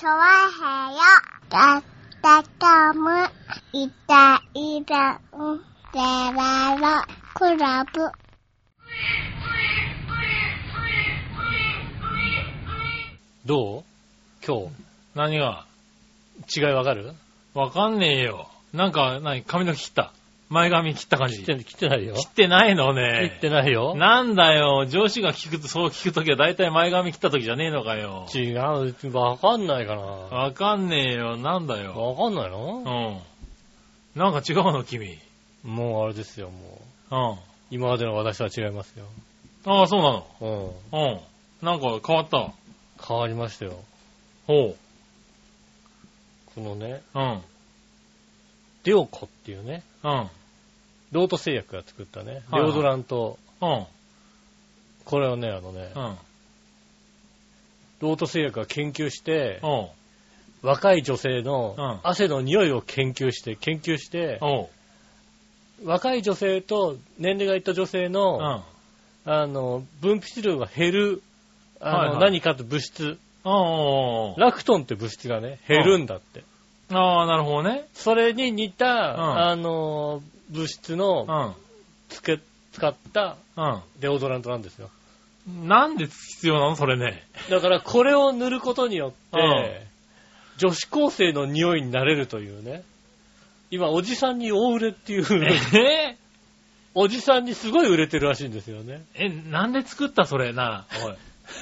チョワヘヨだったかむいたいたんでららクラブどう今日。何が違いわかるわかんねえよ。なんか、何髪の毛切った前髪切った感じ。切って、切ってないよ。切ってないのね。切ってないよ。なんだよ。上司が聞くと、そう聞くときは大体前髪切ったときじゃねえのかよ。違う。わかんないかな。わかんねえよ。なんだよ。わかんないうんの。なんか違うの、君。もうあれですよ、もう。うん。今までの私は違いますよ。ああ、そうなの。うん。うん。なんか変わった？変わりましたよ。ほこのね、う。うん。デオコっていうね、うん。ロート製薬が作ったね、はいはいデオドラント、うん。これをね、あのね、うん。ロート製薬が研究して、おう。若い女性うんの汗の匂いを研究して、研究して、おう。若い女性と年齢がいった女性うの、ん。あの、分泌量が減る、あの、はいはい何かと物質、おう。ラクトンって物質がね、減るんだって。ああ、なるほどね。それに似た、んあの、物質うのん。つけ、使ったうデオドラントなんですよ。ん。なんで必要なの？それね。だからこれを塗ることによって、うん女子高生の匂いになれるというね。今、おじさんに大売れっていう、え？おじさんにすごい売れてるらしいんですよね。え、なんで作ったそれ？な。おい。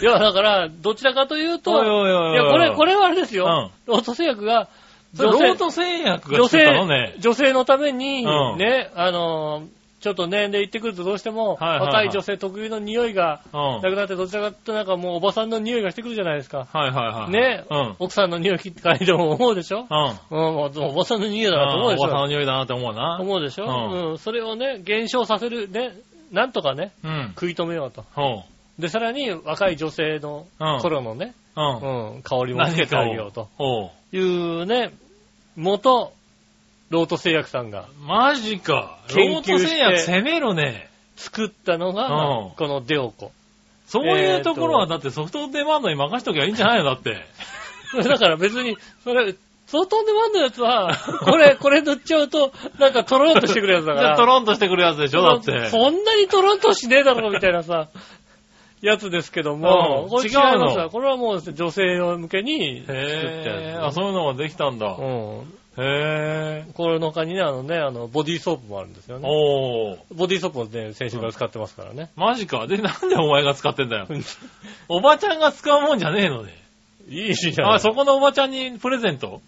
いや、だから、どちらかというと、おいおいおいおいいや、これ、これはあれですよ。うんロート製薬が、それロート製薬が女作った性のね。女性のために、うんね、あのー、ちょっと年齢いってくるとどうしても、若い女性特有の匂いがうん。なくなって、どちらかというとなんかもうおばさんの匂いがしてくるじゃないですか。はいはいはい。ね、うん。奥さんの匂い嗅いでも思うでしょ？うん。うん、おばさんの匂いだなと思うでしおばさんのょ匂いだなって思うな。思うでしょ？うんうん、それをね、減少させる、ね、なんとかね、うん。食い止めようと。ほで、さらに若い女性のうん頃のね、う。うん。うん、香りもつけてあげようとほいうね、元、ロート製薬さんがう。マジか。ロート製薬攻めるね。作ったのが、うんこのデオコ。そういうところはだってソフトデマンドに任しときゃいいんじゃないの？だって。だから別に、それ、相当デマンドのやつは、これ、これ塗っちゃうと、なんかトロンとしてくるやつだから。トロンとしてくるやつでしょ？だって。そんなにトロンとしねえだろ、みたいなさ、やつですけども、うんこれ違うのますわこれはもう女性向けに作ったへぇー。あ。そういうのができたんだ。うん。へぇー。これの他にね、あのね、あの、ボディーソープもあるんですよね。おー。ボディーソープもね、先週から使ってますからね。マジか。で、なんでお前が使ってんだよ。おばちゃんが使うもんじゃねえのね。いいじゃん。あ、そこのおばちゃんにプレゼント？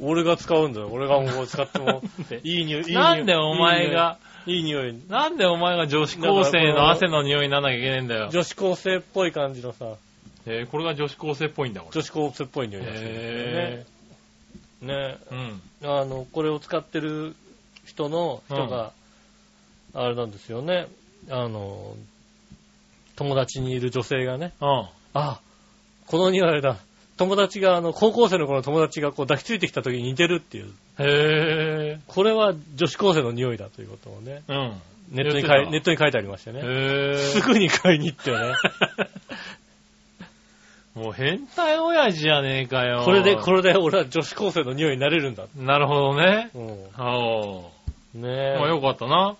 俺が使うんだよ。俺がもう使っても、いい匂い、いい匂い。なんでお前が、いい匂い。なんでお前が女子高生の汗の匂いにならなきゃいけないんだよ。女子高生っぽい感じのさ、えーこれが女子高生っぽいんだ、これ。女子高生っぽい匂いだしへね。ね。うん。あの、これを使ってる人の、人が、あれなんですよね。あの、友達にいる女性がね、うん。あ、この匂いだ。友達が、あの、高校生の頃の友達がこう抱きついてきた時に似てるっていう。へこれは女子高生の匂いだということをね。うん。ネットに書いネットに書いてありましてね。へぇー。すぐに買いに行ってよね。もう変態親父じゃねえかよ。これで、これで俺は女子高生の匂いになれるんだ。なるほどね。うん。おー。ねえ。まあよかったな。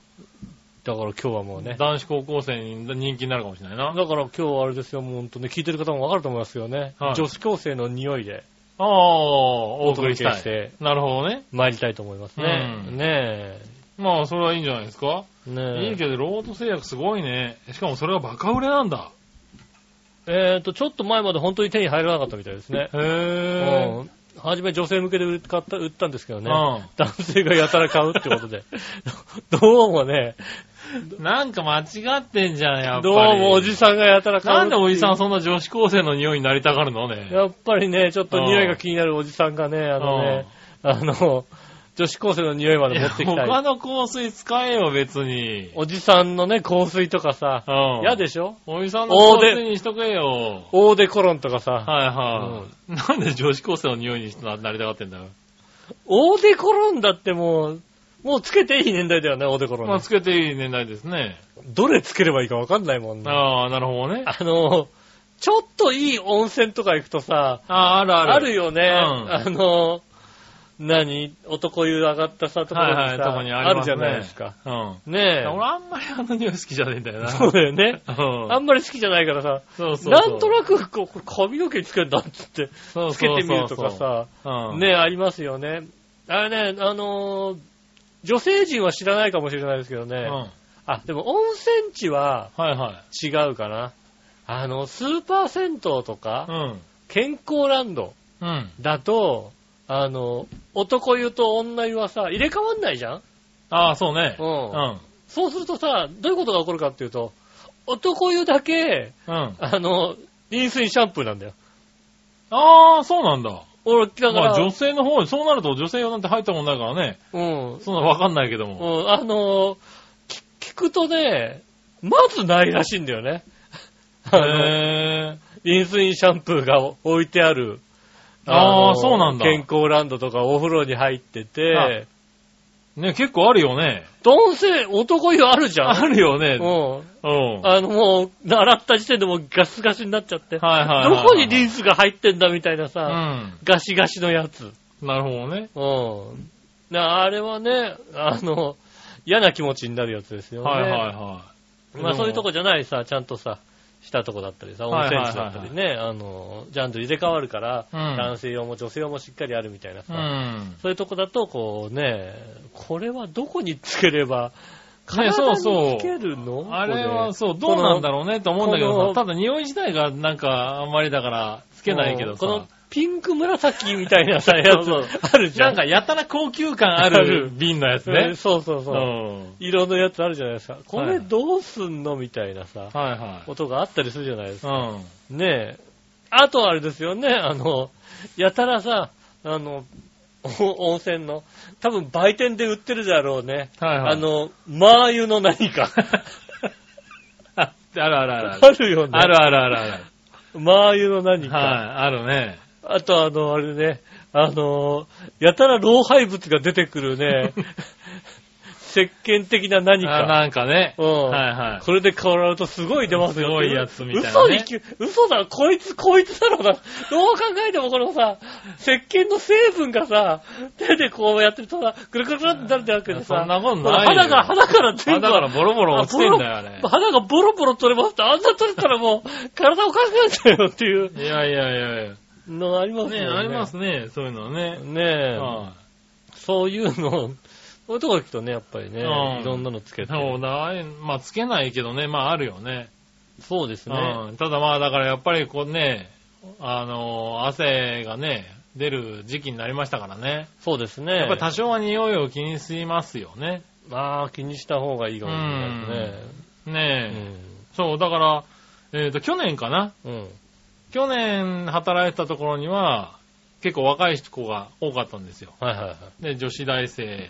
だから今日はもうね。男子高校生に人気になるかもしれないな。だから今日はあれですよ、もう本当ね、聞いてる方もわかると思いますよね。はい女子高生の匂いでああ、お送りしたい。してなるほどね。参りたいと思いますね。うんねまあ、それはいいんじゃないですか？え。ねえ。いいけど、ロード製薬すごいね。しかもそれはバカ売れなんだ。えっと、ちょっと前まで本当に手に入らなかったみたいですね。へぇうん。はじめ女性向けで売った売ったんですけどね。ー。男性がやたら買うってことで。どうもね、うん。なんか間違ってんじゃん、やっぱり。どうもおじさんがやたらなんでおじさんそそんな女子高生の匂いになりたがるのね。やっぱりね、ちょっと匂いが気になるおじさんがね、あのね、あの、女子高生の匂いまで持ってきたい。他の香水使えよ、別に。おじさんのね、香水とかさ、うん。嫌でしょ？おじさんの香水にしとけよ。オーデコロンとかさ、はいはい。なんで女子高生の匂いになりたがってんだよ。オーデコロンだってもう、もうつけていい年代だよね、オーデコロン。まあ、つけていい年代ですね。どれつければいいかわかんないもんね。ああ、なるほどね。あの、ちょっといい温泉とか行くとさ、あ、あるある。あるよね。うんあの、何？男湯上がったさ、ところにさ、はいはいにあねるじゃないですか。うん。ねえ。俺あんまりあの匂い好きじゃねえんだよな。そうだよね。うんあんまり好きじゃないからさ、そうそうそう。なんとなくこう髪の毛につけるんだっつって、そうつけてみるとかさ、うん。ね、ありますよね。あれね、あのー女性陣は知らないかもしれないですけどね。うん。あ、でも温泉地ははいは違うかな。あの、スーパー銭湯とか、い。うん。健康ランドうん。だと、あの、男湯と女湯はさ、入れ替わんないじゃん？ああ、そうね。う。うんん。そうするとさ、どういうことが起こるかっていうと、男湯だけ、うん。あの、リンスインシャンプーなんだよ。ああ、そうなんだ。俺、だから、まあ女性の方に、そうなると女性用なんて入ったもんないからね。うん。そんなわかんないけども。うん、あの、き聞くとね、まずないらしいんだよね。あの、へえ。リンスインシャンプーが置いてある。あーのそうなんだ健康ランドとかお風呂に入ってて、ね、結構あるよね。男性、男湯あるじゃん。あるよね。うん。うん。あの、もう、洗った時点でもうガスガスになっちゃって。はいはいはいはい。どこにリンスが入ってんだみたいなうさ、ん。ガシガシのやつ。なるほどね。うん。なあれはね、あの、嫌な気持ちになるやつですよね。はいはいはい。まあそういうとこじゃないさ、ちゃんとさ、したとこだったりさ、温はいはいはい。泉地だったりね、あの、ちゃんと入れ替わるから、うん。男性用も女性用もしっかりあるみたいなさ、うん。そういうとこだと、こうね、これはどこにつければ、ねそうそう。体につけるの？あれはこそう、どうなんだろうねと思うんだけどさ、ただ匂い自体がなんかあんまりだからつけないけどさ。このピンク紫みたいなさ、やつあるじゃ。なんんかやたら高級感ああるる瓶のやつうんね。そうそうそうう。ん。色のやつあるじゃないですか。こはいれどうすんのみたいなさ、はいはことがあったりするじゃないですい。うか。ん。ねえ。あとあれですよね、あの、やたらさ、あの、お温泉の、多分売店で売ってるだろうね。はいはい。あ、の、マー油の何か。あるあるあるある。あるよね。あるあるあるある。マー油の何か。はい、あるね。あとあの、あれね、あの、やたら老廃物が出てくるね、石鹸的な何あか。なんかね。うん。はいはい。これで変わるとすごい出ますよ。すごいやつみたいなね嘘にき、嘘だ、こいつ、こいつだろうな。どう考えてもこのさ、石鹸の成分がさ、手でこうやってるとさ、ぐるぐるぐるってなるんだけどさ、そんなことないよ肌が、肌から全部、だからボロボロ落ちてんだよ、あれ。肌がボロボロ取れますって、あんな取れたらもう、体おかしくなっちゃうよっていういやいやいやいや。のがありますよね。ねありますね、そういうのね。ねえ、はそういうの、そういうとこ行くとね、やっぱりね、うんいろんなのつけい。て。そうだ、まあつけないけどね、まああるよね。そうですね。うん。ただまあだからやっぱりこうね、あの、汗がね、出る時期になりましたからね。そうですね。やっぱり多少は匂いを気にしますよね。まあ、気にした方がいいかもしれないですね。ねえ。そう、だから、えっ、と、去年かなうん。うん。去年働いてたところには、結構若い子が多かったんですよ。はいはいはい。で、女子大生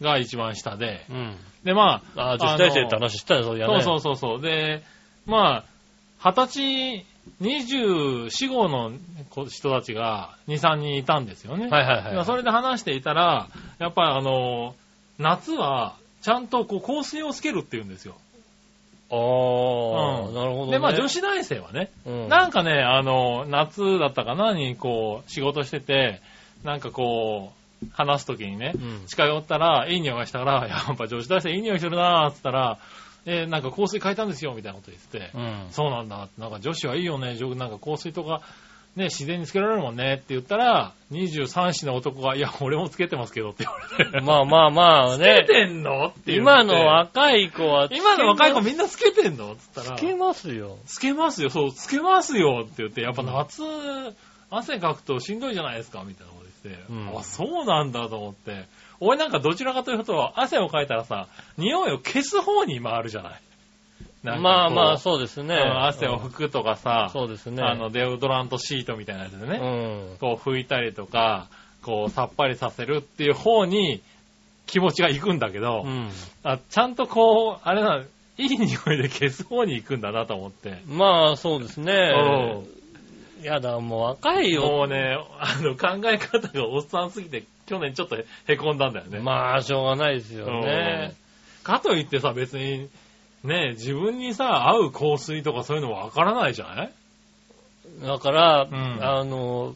が一番下で。うん。で、まあ、ああ、女子大生って話したよ、そういやね。そうそうそうそう。で、まあ、二十歳、二十四号の子人たちが2、3人いたんですよね。はいはいはい。それで話していたら、やっぱりあの、夏は、ちゃんとこう香水をつけるって言うんですよ。ああ、うんなるほど、ね。で、まあ女子大生はね、うん、なんかね、あの、夏だったかなに、こう、仕事してて、なんかこう、話すときにね、うん近寄ったら、いい匂いがしたから、やっぱ女子大生いい匂いするなーって言ったら、えーなんか香水変えたんですよ、みたいなこと言ってて、うん。そうなんだ、なんか女子はいいよね、なんか香水とか、ね、自然につけられるもんねって言ったら、23歳の男が、いや、俺もつけてますけどって言われて。まあまあまあつけね。てんの？って言って今の若い子は今の若い子みんなつけてんの？って言ったら、つけますよ。つけますよ、そう、つけますよって言って、やっぱ夏、汗かくとしんどいじゃないですか、みたいなこと言って、うんあ、そうなんだと思って。俺なんかどちらかというと、汗をかいたらさ、匂いを消す方に回るじゃない。まあまあ、そうですね。うん汗を拭くとかさ、そうですね。あの、デオドラントシートみたいなやつでうね、ん。こう拭いたりとか、こうさっぱりさせるっていう方に気持ちが行くんだけど、うん。あちゃんとこう、あれな、いい匂いで消す方に行くんだなと思って。まあ、そうですねう。やだ、もう若いよ。もうね、あの、考え方がおっさんすぎて、去年ちょっとへこんだんだよね。まあ、しょうがないですよね。かといってさ、別に、ね、自分にさ、合う香水とかそういうのわからないじゃない？だから、うんあの、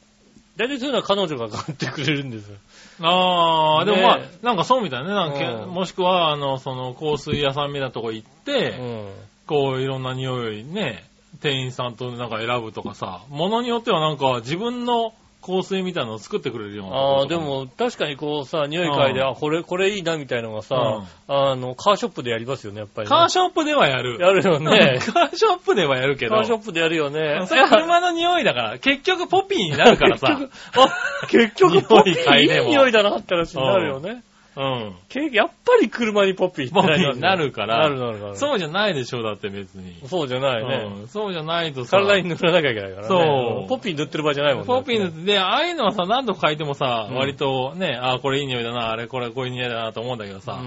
大体そういうのは彼女が買ってくれるんですよ。ああ、でもねまあ、なんかそうみたいね。なんかうんもしくは、あの、その、香水屋さんみたいなとこ行って、うん。こう、いろんな匂いね、店員さんとなんか選ぶとかさ、ものによってはなんか自分の香水みたいなのを作ってくれるようなああ。でも確かにこうさ、匂い嗅いで、うんあ、これ、これいいなみたいのがさ、あの、カーショップでやりますよね、やっぱり、ね。カーショップではやる。やるよね。カーショップではやるけど。カーショップでやるよね。それ車の匂いだから、結局ポピーになるからさ。結局、あ、結局ポピー？いい匂いだなって話になるよね。うん。けやっぱり車にポピーってポピーになるからなるなるなる。そうじゃないでしょ、だって別に。そうじゃないね。うんそうじゃないとさ。体に塗らなきゃいけないからね。そうポピー塗ってる場合じゃないもんね。ポピーの、で、ああいうのはさ、何度か書いてもさ、うん割とね、あこれいい匂いだな、あれこれこういう匂いだなと思うんだけどさ、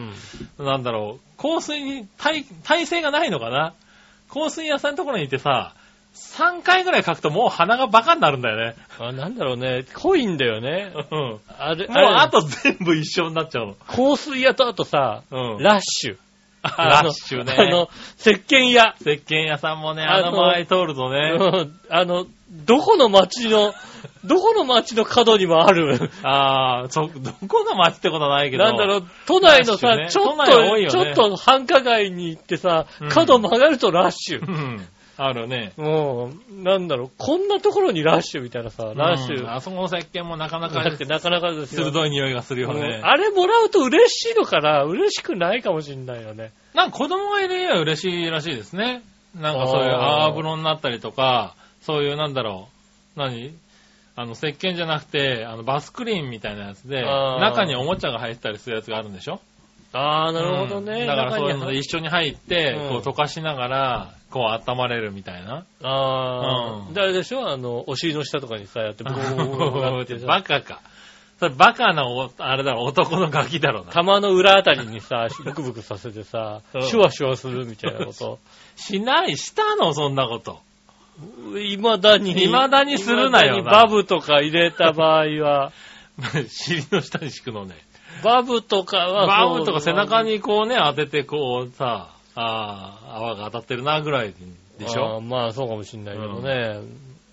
うんなんだろう、香水に耐、耐性がないのかな香水屋さんのところに行ってさ、3回ぐらい書くともう鼻がバカになるんだよね。あ、なんだろうね。濃いんだよね。うん。もうあれ、あと、と全部一緒になっちゃうの。香水屋とあとさ、うん。ラッシュ。ラッシュね。あの、石鹸屋。石鹸屋さんもね、あの前通るとね、うんあの、どこの町の、どこの町の角にもある。ああ、そ、どこの街ってことはないけど。なんだろう、都内のさ、ねちょっと、ねちょっと繁華街に行ってさうん、角曲がるとラッシュう。ん。あるね。もう、なんだろう、こんなところにラッシュみたいなさ、ラッシュ。うんあそこの石鹸もなかなかだってなかなかですよ。鋭い匂いがするようんね。あれもらうと嬉しいのかな？嬉しくないかもしんないよね。なんか子供がいる家は嬉しいらしいですね。なんかそういうあー泡風呂になったりとか、そういうなんだろう、何？あの、石鹸じゃなくて、あの、バスクリーンみたいなやつで、中におもちゃが入ったりするやつがあるんでしょ？ああ、なるほどね。うんだからそういうので一緒に入って、うんこう溶かしながら、こう温まれるみたいな。ああ、うんであれでしょ？あの、お尻の下とかにさ、やって、ブーってさバカか。それバカなお、あれだろ、男のガキだろうな。玉の裏あたりにさ、ブクブクさせてさうん、シュワシュワするみたいなこと。しない、したの、そんなこと。未だに。未だにするなよなバブとか入れた場合は、尻の下に敷くのね。バブとかはバウとか背中にこうね、当ててこうさ、ああ、泡が当たってるなぐらいでしょ？まあそうかもしんないけどね。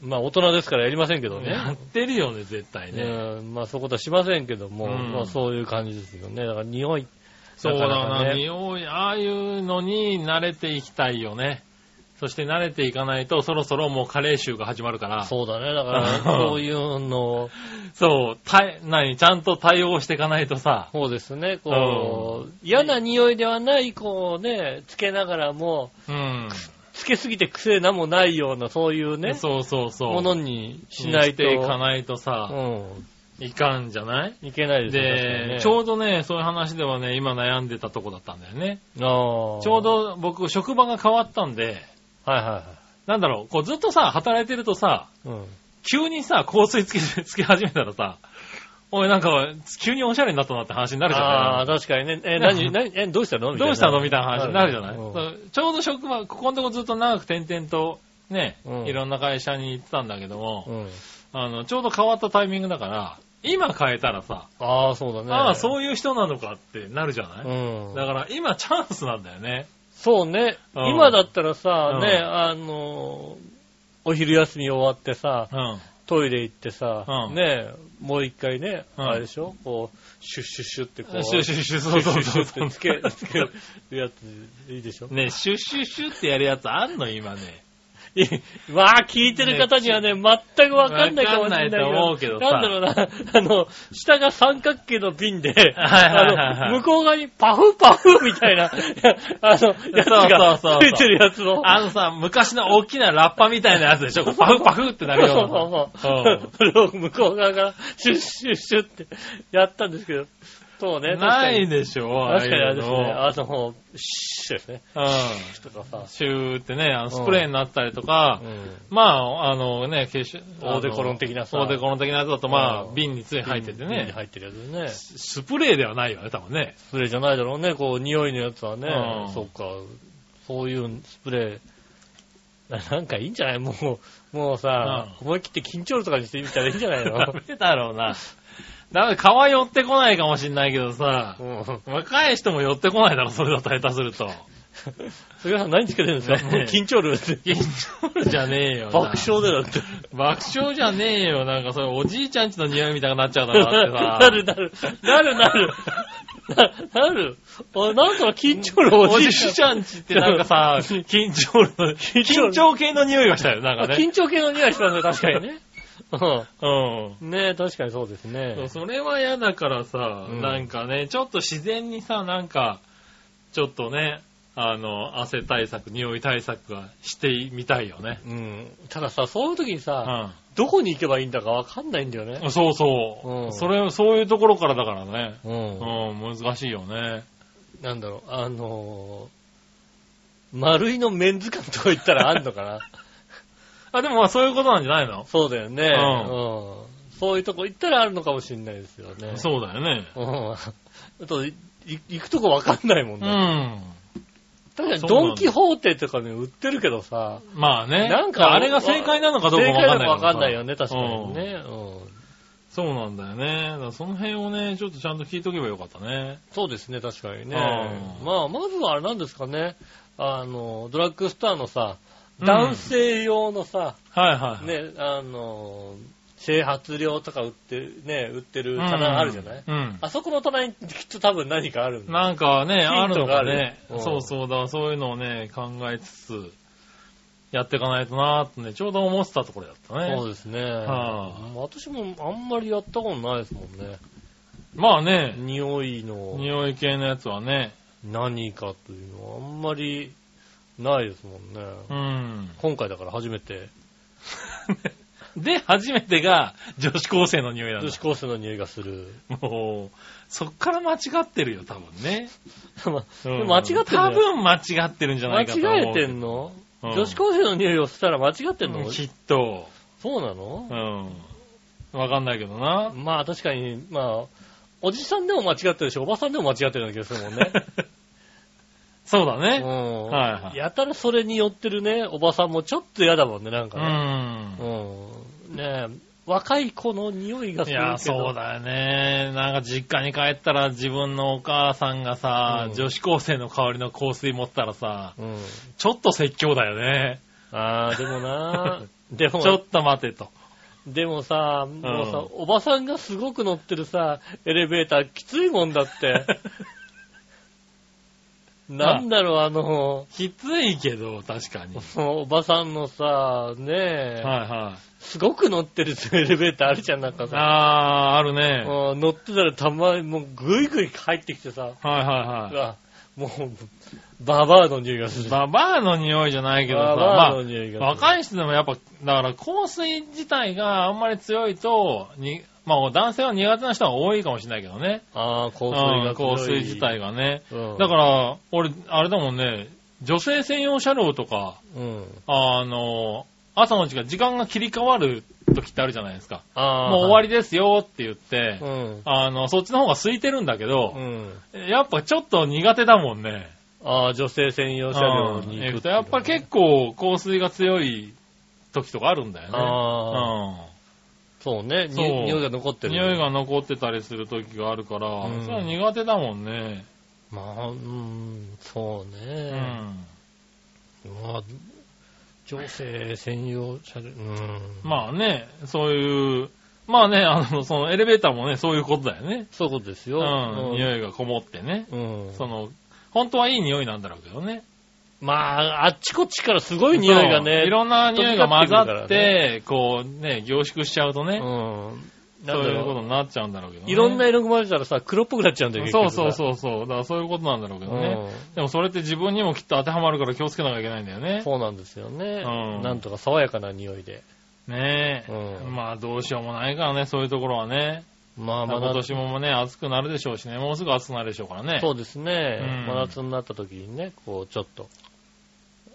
まあ大人ですからやりませんけどね。やってるよね、絶対ね。うんまあそういうことはしませんけども、うんまあそういう感じですよね。だから匂い。そうだな、ね匂い、ああいうのに慣れていきたいよね。そして慣れていかないと、そろそろもう加齢臭が始まるから、そうだね。だから、そういうのを、そう、た何、ちゃんと対応していかないとさ、そうですね、こう、嫌な匂いではない、こうね、つけながらも、うん。つけすぎて癖なもないような、そういうね、そうそうそう。ものにしないと、いかないとうさ、ん、いかんじゃない？いけないですよで、ね。ちょうどね、そういう話ではね、今悩んでたとこだったんだよね。ど、ちょう、ど僕、職場が変わったんで、はいはいはい。なんだろう、こうずっとさ、働いてるとさ、うん。急にさ、香水つけ、つけ始めたらさ、おい、なんか、急におしゃれになったなって話になるじゃああ、ない確かにね。え、何、何、え、どうしたの？みたいなどうしたの？みたいな話になるじゃない、うんそうちょうど職場、ここのとこずっと長く転々と、ね、うんいろんな会社に行ってたんだけども、うん。あの、ちょうど変わったタイミングだから、今変えたらさ、ああ、そうだね。ああ、そういう人なのかってなるじゃない、うん。だから今チャンスなんだよね。そうね。うん。今だったらさ、うん。ね、あの、お昼休み終わってさ、うん。トイレ行ってさ、うん。ね、もう一回ね、うん。あれでしょ？こう、シュッシュッシュッってこう、シュッシュッシュッそうそうそう。シュッシュッってつけ、つけるやつ、いいでしょ？ね、シュッシュッシュってやるやつあんの？今ね。いいまあ、聞いてる方にはね、全くわかんないかもしれないけど。わかんないと思うけどさなんだろうな、あの、下が三角形の瓶で、あの、向こう側にパフパフみたいな、あの、やつがそうそうそうついてるやつを。あのさ、昔の大きなラッパみたいなやつでしょ？パフパフってなるそうような。そうそう。それを向こう側からシュッシュッシュッってやったんですけど、そうね、ないに。でしょ確かにあれですね、ああの、シュッですね。あいうのとかさうん。。シューってね、あのスプレーになったりとか、うんまあ、あのね、化粧オーデコロン的なさオーデコロン的なやつだと、まあう、ん瓶につい入ってて瓶にね。入ってるやつね。スプレーではないよね、多分ね。スプレーじゃないだろうね、こう、匂いのやつはね。うんそっか。そういうスプレー。な なんかいいんじゃない？もう、もうさ、思い切って緊張とかにしてみたらいいんじゃないの？ダメだろうな。ダメ、皮寄ってこないかもしんないけどさ、うん若い人も寄ってこないだろ、それだと下手すると。杉村さん何つけてるんですか？ねえ緊張るって。緊張じゃねえよな。爆笑でだって。爆笑じゃねえよ。なんかそれおじいちゃんちの匂いみたいになっちゃうだろ だってさ。なるなる。なるなる。ななる。あなんか緊張るおじいちゃん。ちってなんかさ、緊張の、緊張系の匂いがしたよ、なんかね。緊張系の匂いしますね、確かにね。うん。うん。ねえ、確かにそうですね。それは嫌だからさ、うんなんかね、ちょっと自然にさ、なんか、ちょっとね、あの、汗対策、匂い対策がしてみたいよね。うん。たださ、そういう時にうさ、ん。どこに行けばいいんだかわかんないんだよね。そうそう。うんそれ、そういうところからだからね。うんうん、難しいよね。なんだろう、あのー、丸いのメンズ館とか行ったらあんのかな あ、でもまあそういうことなんじゃないの？そうだよね。んうん。そういうとこ行ったらあるのかもしれないですよね。そうだよね。うん。あと、い行くとこわかんないもんうね。ん。確かにドンキホーテとかね、売ってるけどさ、まあね。なんかあれが正解なのかどうか正解なのわかんないかわかんないよね、確かにね。うん。そうなんだよね。だからその辺をね、ちょっとちゃんと聞いとけばよかったね。そうですね、確かにね。うんまあ、まずはあれなんですかね。あの、ドラッグストアのさ、うん男性用のさ、はいはい。ね、あの、整髪料とか売ってる、ね、売ってる棚あるじゃない、うん。あそこの棚にきっと多分何かあるんだ。なんかね、あるのかね。うんそうそうだ、そういうのをね、考えつつ、やっていかないとなーってね、ちょうど思ってたところだったね。そうですね。は私もあんまりやったことないですもんね。まあね、匂いの匂い系のやつはね、何かというのはあんまりないですもんね。うん。今回だから初めて で、初めてが女子高生の匂いなんだ女子。高生の匂いがする。もう、そっから間違ってるよ、多分ね。まうん間違ってる多分間違ってるんじゃな間いかと思う。違えてんの、うん女子高生の匂いをしたら間違ってんの、きっと。そうなの？う、ん。わかんないけどな。まあ確かに、まあ、おじさんでも間違ってるし、おばさんでも間違ってるような気がするもんね。うそうだね。ん。はいはいやたらそれによってるね、おばさんもちょっと嫌だもんね、なんうかね。ん。うん。ねえ、若い子の匂いがすいるけど。や、そうだよね。なんか実家に帰ったら自分のお母さんがさ、うん女子高生の香りの香水持ったらさ、うん。ちょっと説教だよね。ああ、でもな でも、ちょっと待てと。でもさ、もうさ、おばさんがすごく乗ってるさ、エレベーターきついもんだって。なんだろう、あの、きついけど、確かに。おばさんのさ、ねえ、はいはい。すごく乗ってるエレベーターあるじゃん、なんかさ。あー、あるね。うん乗ってたらたまにもうぐいぐい入ってきてさ、はいはいはい。あもう、ババアの匂いがする。ババアの匂いじゃないけどさ、ババアまの匂いがする。あ、若い人でもやっぱ、だから香水自体があんまり強いと、に、まあ男性は苦手な人は多いかもしれないけどね。ああ、香水うんが。香水自体がね。うん。だから、俺、あれだもんね、女性専用車両とか、うん。あの、朝の時間、時間が切り替わる時ってあるじゃないですか。ああ。もう終わりですよって言って、うん。あの、そっちの方が空いてるんだけどう、ん。やっぱちょっと苦手だもんね。ああ、女性専用車両に行くっていうのはうんやっぱ結構香水が強い時とかあるんだよね。ああ、そうね。にそう匂いが残ってうん。る。匂いが残ってたりする時があるから、うんそれは苦手だもんね。まあ、うん、そううね。ん。まあ、女性専用車両、うん。まあね、そういう、まあね、あの、そのエレベーターもね、そういうことだよね。そういうことですよ。うん。匂いがこもってね。うん。その、本当はいい匂いなんだろうけどね。まあ、あっちこっちからすごい匂いがね。いろんな匂いが混ざってて、こうね、凝縮しちゃうとね、うん。そういうことうになっちゃうんだろうけどね。いろんな色が混ぜたらさ、黒っぽくなっちゃうんだよ、そうそうう。そうそう。だからそういうことなんだろうけどね。うんでもそれって自分にもきっと当てはまるから気をつけなきゃいけないんだよね。そうなんですよね。うんなんとか爽やかな匂いで。ねえ。うんまあどうしようもないからね、そういうところはね。まあ、まだ今年もね、暑くなるでしょうしね、もうすぐ暑くなるでしょうからね。そうですね。うん真夏になった時にね、こう、ちょっと。ね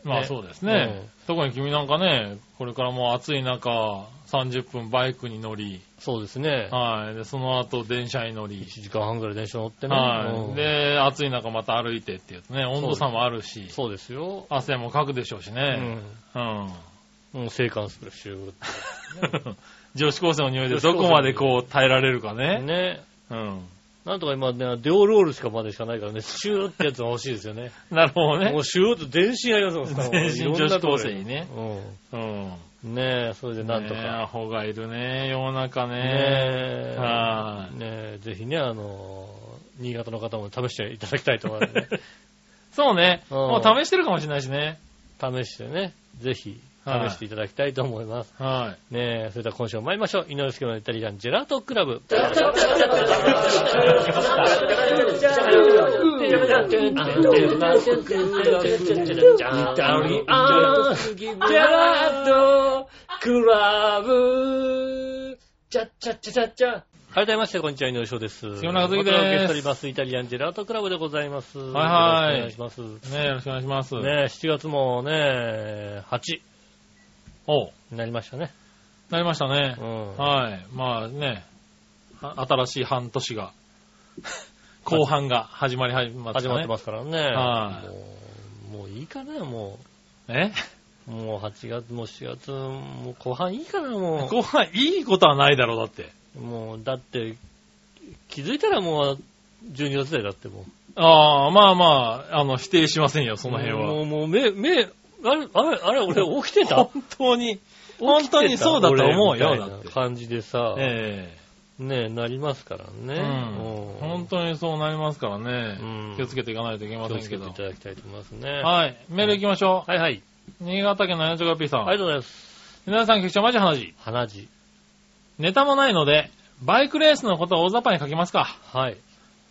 まあそうですね。特に君なんかね、これからもう暑い中、30分バイクに乗り、そうですね。はい。で、その後電車に乗り、1時間半ぐらい電車乗ってね。はい。うんで、暑い中また歩いてっていうとね、温度差もあるし、そうですよ。汗もかくでしょうしうね。ん。うん。もう生還するシュー女子高生の匂いでどこまでこう耐えられるかッね。ね。うん。なんとか今ね、両ロールしかまでしかないからね、シューってやつが欲しいですよね。なるほどねも。うシューって全身ありますもん、全身女子高生にね。ううん。ん。ねえ、それでなんとねえか。アホがいるね、世の中ねね。え。はいねえ、ぜひね、あの、新潟の方も試していただきたいと思いますね。そうね。うんもう試してるかもしれないしね。試してね、ぜひはい試していただきたいと思います。はねえ、それでは今週も参りましょう。井上介のイタリアンジェラートクラブ。改めまして、こんにちは、井上翔です。杉村和樹です本日のゲストにますイタリアンジェラートクラブでございます。はいはいよろしくお願いします。い。ねよろしくお願いします。ねえ、7月もね、8おなりましたね。なりましたねう。ん。はい。まあね、あ新しい半年が、後半が始まり始まったね。始まってますからね。はいもう、いいかな、もえ？う。もう8月、もう4月、もう後半いいかな、も後半いいことはないだろう、だって。う。もう、だって、気づいたらもう、12月だよ、だってもう。ああ、まあまあ、あの、否定しませんよ、その辺は。もう、もう、目、目、あれ、あれ、あれ、俺起きてた？本当に、本当にそうだと思うよ、だって。感じでさ、えねなりますからね。えうん。本当にそうなりますからねうん。気をつけていかないといけませんけど気をつけてい。ただきたいと思いますね。はい。メール行きましょはいはい。う。新潟県のやんちょがぴーさん。ありがとうございます。皆さん、局長、マジ話。鼻血。ネタもないので、バイクレースのことを大雑把に書きますか。はい。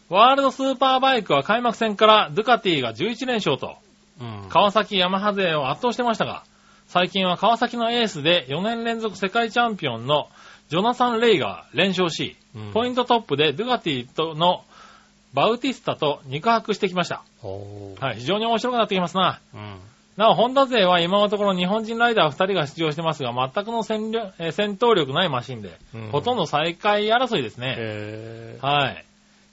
ワールドスーパーバイクは開幕戦からドゥカティが11連勝と、うん。川崎ヤマハ勢を圧倒してましたが、最近は川崎のエースで4年連続世界チャンピオンのジョナサン・レイが連勝し、うんポイントトップでドゥカティとのバウティスタと肉薄してきました。はい、非常に面白くなってきますな。うん。なお、ホンダ勢は今のところ日本人ライダー2人が出場してますが、全くの戦略えー戦闘力ないマシンで、うんほとんど最下位争いですね。へはい。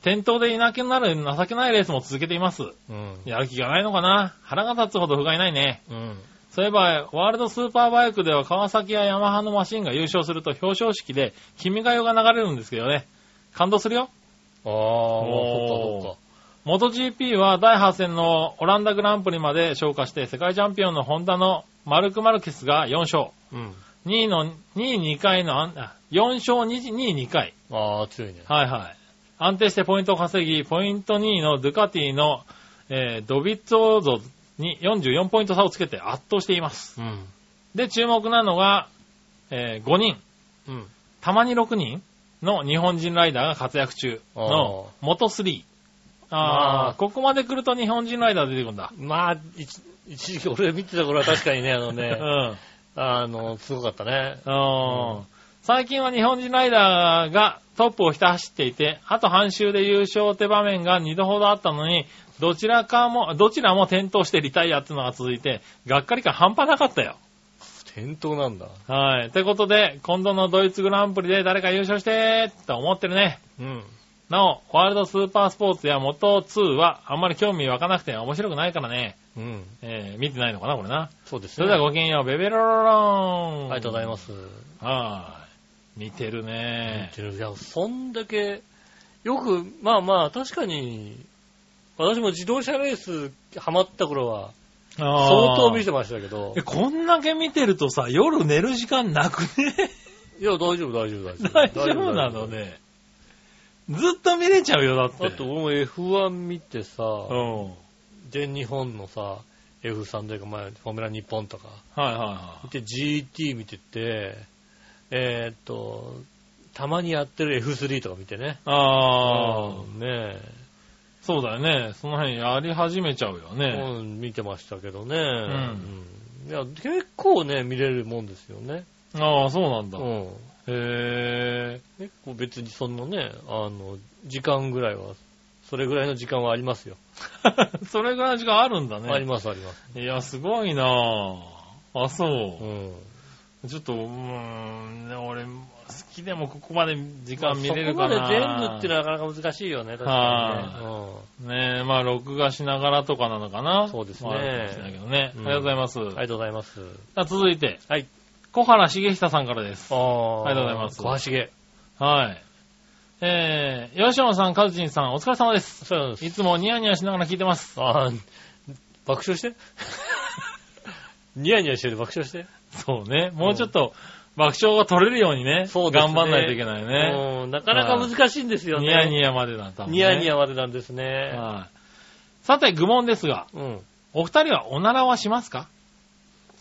店頭でいなくなる情けないレースも続けています。ーうん。やる気がないのかな？腹が立つほど不甲斐ないね。うん。そういえば、ワールドスーパーバイクでは川崎やヤマハのマシンが優勝すると表彰式で君が代が流れるんですけどね。感動するよ。ああ、そっかそっか。元 GP は第8戦のオランダグランプリまで昇華して世界チャンピオンのホンダのマルク・マルケスが4勝。うん。2位の、2位2回のあん、あ4勝 2, 2位2回。ああ、強いね。はいはい。安定してポイントを稼ぎ、ポイント2位のドゥカティの、えードビッツォーゾに44ポイント差をつけて圧倒しています。うん。で、注目なのが、え5人、うん。たまに6人の日本人ライダーが活躍中の元3。ああここまで来ると日本人ライダー出てくるんだ。まあ、一一時期俺見てた頃は確かにね、あのうね、ん。あの、すごかったね。うん最近は日本人ライダーがトップをひた走っていて、あと半周で優勝って場面が2度ほどあったのに、どちらかも、どちらも転倒してリタイアっていうのが続いて、がっかり感半端なかったよ。転倒なんだ。はい。ってことで、今度のドイツグランプリで誰か優勝してーと思ってるね。うん。なお、ワールドスーパースポーツや元2はあんまり興味湧かなくて面白くないからね。うん。えー、見てないのかな、これな。そうですそれではごきげんよう、ベベロロローン。ありがとうございます。はい。似てるね似。てるいや、そんだけ、よく、まあまあ、確かに、私も自動車レースハマった頃は、相相当見てましたけどえ、、こんだけ見てるとさ、夜寝る時間なくね？いや、大丈夫、大丈夫、大丈夫。大丈夫なの。ね。ずっと見れちゃうよ、だって。だって俺も F1 見てさ、うん。はい全日本のさ、F3 というか、まあ、フォーミュラ日本とか、はいは見て GT 見てて、えーっと、たまにやってる F3 とか見てね。い。ああ、うんねそうだよね。その辺やり始めちゃうよえ、ね。うん見てましたけどね。んうんいや、結構ね、見れるもんですよね。ああ、そうなんだ。うん。へえ。結構別にそんなね、あの、時間ぐらいは、それぐらいの時間はありますよ。それぐらいの時間あるんだね。あります、あります。いや、すごいなぁ。あ、そうう。ん。ちょっと、うーん、俺、好きでもここまで時間見れるかな、まあそこまで全部ってなかなか難しいよね、確かにね。ねえ、まあ、録画しながらとかなのかな。そうですねまあね。うんありがとうございます。うん。ありがとうございます。さあ続いて、はい。小原茂久さんからです。ああ。ありがとうございます小橋毛。はい。えー、吉野さん、カズチンさん、お疲れ様です。そうです。いつもニヤニヤしながら聞いてます。あー爆笑して？ニヤニヤしてる爆笑して？そうね。もうちょっと爆笑が取れるようにね、そうですね頑張んないといけないね。うんなかなか難しいんですよね。ニヤニヤまでだった、ニヤニヤまでなんですね。はい。さて、愚問ですが、うん。お二人はおならはしますか？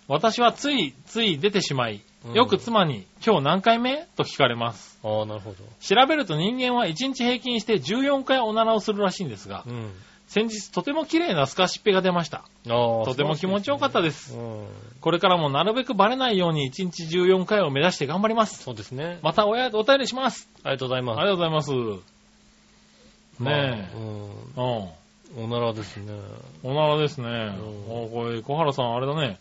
私はついつい出てしまい、うんよく妻に、今日何回目？と聞かれます。ああ、なるほど。調べると人間は1日平均して14回おならをするらしいんですが、うん。先日とても綺麗なスカシッペが出ました。とても気持ちよかったです。うん。これからもなるべくバレないように1日14回を目指して頑張ります。そうですね。またおやお便りします。ありがとうございます。ありがとうございます。ねえ。うん。うん。おならですね。おならですね。うんおこれ、小原さん、あれだね。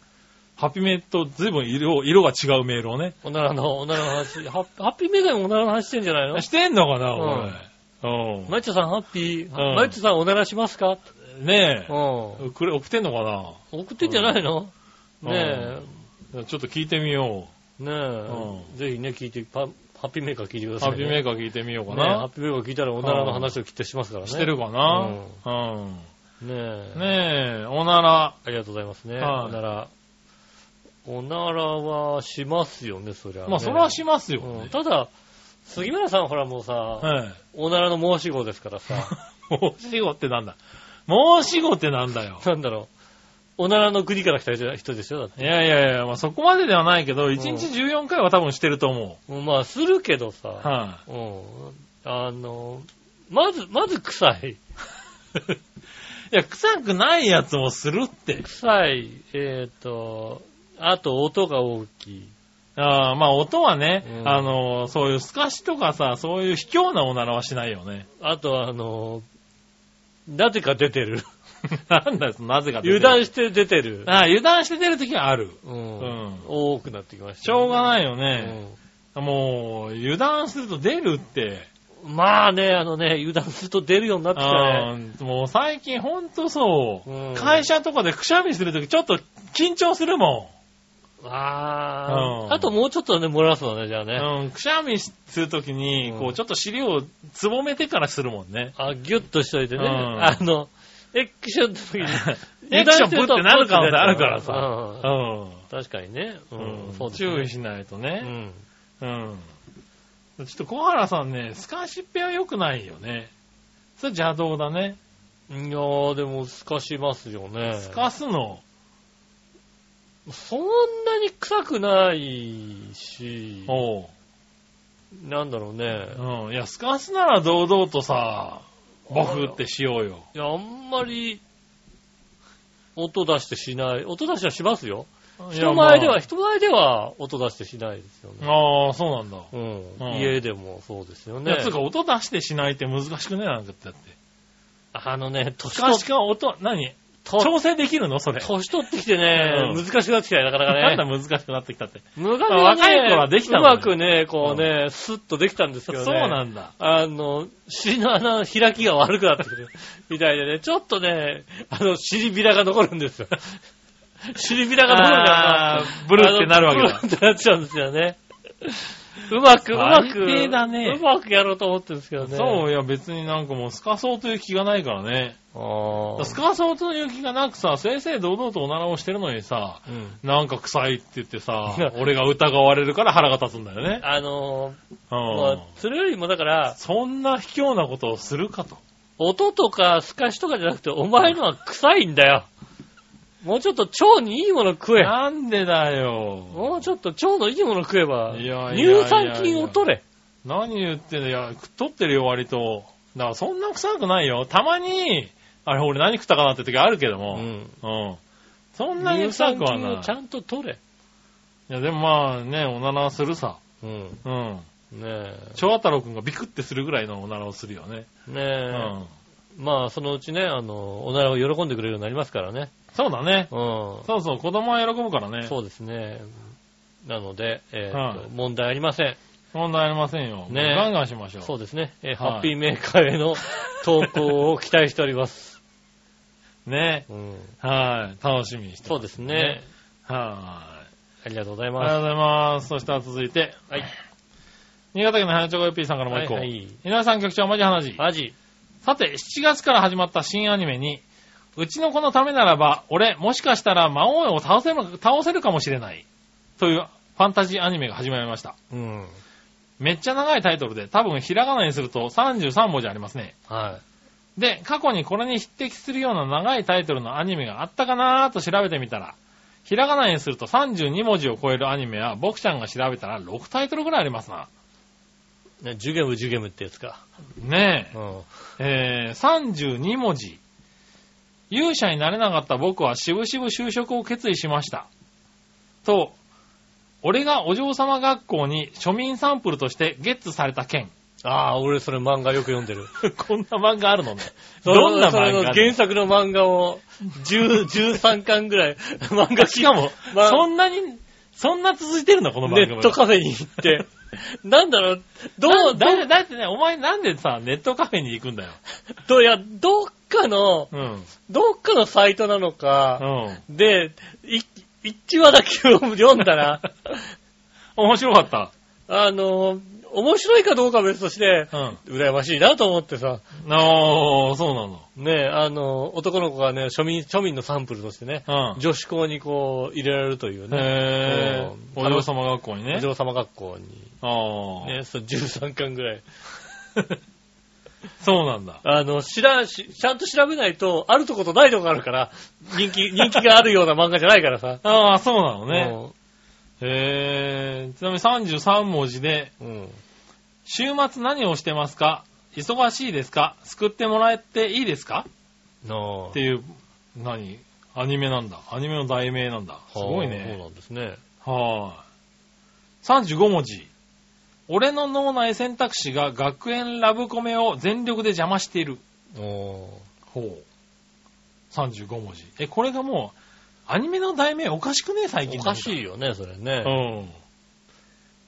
ハッピーメイと随分色、色が違うメールをね。おならの、おならの話。ハッハッピーメガネもおならの話してんじゃないの？してんのかな、これ。うん。マイチョさんハッピー、うんマイチョさんおならしますか？ねうん。え。くれ、送ってんのかな？送ってんじゃないの？うんねちょっと聞いてみよえ。ねうえ。ぜひね、聞いて、パハッピーメーカー聞いてくう。ださい、ハッピーメーカカー聞いてみようかねえハッな。ピーメーカー聞いたらおならの話をきっとしますからね。してるかなうん。ねえ。ねえ、おなら。ありがとうございますね。はいおなら。おならはしますよね、そりゃ、ね。まあ、それはしますようんね。ただ、杉村さんほらもうさ、はい。おならの申し子ですからさ、申し子ってなんだ？申し子ってなんだよ。なんだろう。おならの国から来た人でしょ？だって。いやいやいや、まあ、そこまでではないけど、1日14回は多分してると思もうまあ、するけどさ、う。はうん。あの、まず、まず臭い。い。いや、臭くないやつもするって。臭い、えっ、と、あと音が大きい。ああまあ音はね、うんあの、そういう透かしとかさ、そういう卑怯なおならはしないよね。あとは、あ の、なぜか出てる。なんだよ、なぜかって油断して出てる。ああ油断して出るときはある。うんうん多くなってきました、しょうがないいよね。もう、油断すると出るって。まあね、あのね、油断すると出るようになってきたね。うんもう最近ほんとそう、うん会社とかでくしゃみするときちょっと緊張するもああ、うんあともうちょっとね、漏らすのね、じゃあね。ん。うん、くしゃみするときに、うんこう、ちょっと尻をつぼめてからするもんね。あ、ギュッとしといてね。うんあの、エクションの時に。エクションブってなる可能性あるからさ。うんうん。確かにね。ううんうね注意しないとうね。ん。うん。ちょっと小原さんね、スカシッペは良くないよね。それ邪道だね。いやー、でも、透かしますよね。スカすの。そんなに臭くないし、おう。なんだろうね。うん。いや、スカすなら堂々とさ、ボフってしようよ。いや、あんまり、音出してしない。音出しはしますよ。人前では、人前では音出してしないですよね。まあ、ああ、そうなんだ。うん。うん家でもそうですよいや、ねつう。か音出してしないって難しくねなんかってだって。あのね、年スカか音、何と調整できるの？それ。年取ってきてね、うん難しくなってきたよ、なかなかなんだね。難しくなってきたって。昔はね、若い頃はできたのうまくね、こうね、スッとできたんですけどね。そうなんだ。あの、尻の穴の開きが悪くなってくる みたいでね、ちょっとね、あの、尻ビラが残るんですよ。尻ビラが残るからブルってなるわけだブルってなっちゃうんですよね。うまく、うまく、最低だねうまくやろうと思ってるんですけどね。そう、いや別になんかもうスカそうという気がないからね。あー。スカそうという気がなくさ、正々堂々とおならをしてるのにさ、うん。なんか臭いって言ってさ、俺が疑われるから腹が立つんだよね。あのうー、まあん。それよりもだから、そんな卑怯なことをするかと。音とか透かしとかじゃなくて、お前のは臭いんだよ。もうちょっと腸にいいもの食え。なんでだよ。もうちょっと腸のいいもの食えば、いやいやいやいや乳酸菌を取れ。何言ってんの？いや、取ってるよ、割と。だからそんな臭くないよ。たまに、あれ、俺何食ったかなって時あるけども。うんうん。そんなに乳臭酸くはない。菌をちゃんと取れ。いや、でもまあね、おならするさ。うん。うん。ねえ。蝶太郎くんがビクってするぐらいのおならをするよね。うねえ。ん。まあ、そのうちね、あの、おならを喜んでくれるようになりますからね。そうだね。うん。そうそう、子供は喜ぶからね。そうですね。なので、えーとはい問題ありません。問題ありませんよ。ねガンガンしましょう。そうですね。えーはいハッピーメーカーへの投稿を期待しております。ね。うん。はい。楽しみにしてそうですね。はありがとうございい。ありがとうまございます。そしたら続いて、す。はい。新潟県の花チョコヨッピーさんからもう一個。はいはい井上さん局長、マジ話。マジ。さて、7月から始まった新アニメに、うちの子のためならば、俺、もしかしたら魔王を倒せる、倒せるかもしれない。というファンタジーアニメが始まりました。うん。めっちゃ長いタイトルで、多分ひらがなにすると33文字ありますね。はで、過去にこれに匹敵するような長いタイトルのアニメがあったかなーと調べてみたら、ひらがなにすると32文字を超えるアニメは、僕ちゃんが調べたら6タイトルぐらいありますな。い。ね、ジュゲムジュゲムってやつか。ねうん。え、えー、32文字。勇者になれなかった僕はしぶしぶ就職を決意しました。と、俺がお嬢様学校に庶民サンプルとしてゲッツされた件。ああ、俺それ漫画よく読んでる。こんな漫画あるのね。どんな漫画原作の漫画を10 13巻ぐらい、漫画しかも、まあそんなに、そんな続いてるの？この番組。ネットカフェに行って、なんだろう、どどう、う、だだってね、お前なんでさ、ネットカフェに行くんだよ。どういや、どっかの、うん。どっかのサイトなのか、うん。で、い一話だけ読んだら、面白かった。あの、面白いかどうかは別として、うん。羨ましいなと思ってさ、ああ、そうなの。ねあの、男の子がね、庶民、庶民のサンプルとしてね、うん。女子校にこう、入れられるというね、へぇうんお嬢様学校にね。お嬢様学校に、ああ、ね、そう13巻ぐらい。そうなんだ。あの、知ら、しちゃんと調べないと、あるとことないとこがあるから、人気、人気があるような漫画じゃないからさ。ああ、そうなのね。ね。へぇちなみに33文字で、うん。週末何をしてますか？忙しいですか？救ってもらえていいですか？のっていう、何？アニメなんだ。アニメの題名なんだ。すごいそうね。なんですね。はーい。35文字。俺の脳内選択肢が学園ラブコメを全力で邪魔している。おほう。35文字。え、これがもう、アニメの題名おかしくね最近おかしい。いよね、それね。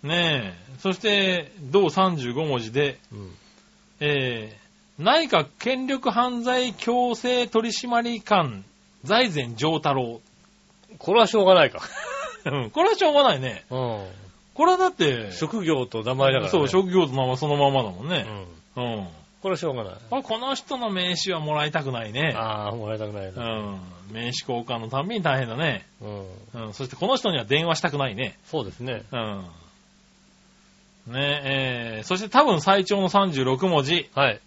うん。ねえ。そして、同35文字で、うん。えー、内閣権力犯罪強制取締官、財前上太郎。これはしょうがないか。うん。これはしょうがないね。うん。これはだって、職業と名前だから、ね。そう、職業と名前そのままだもんね。うん。うん。これはしょうがない。あこの人の名刺はもらいたくないね。ああ、もらいたくないな。うん。名刺交換のたんびに大変だね。うん。うん。そしてこの人には電話したくないね。そうですね。うん。ねえ、えー、そして多分最長の36文字。はい。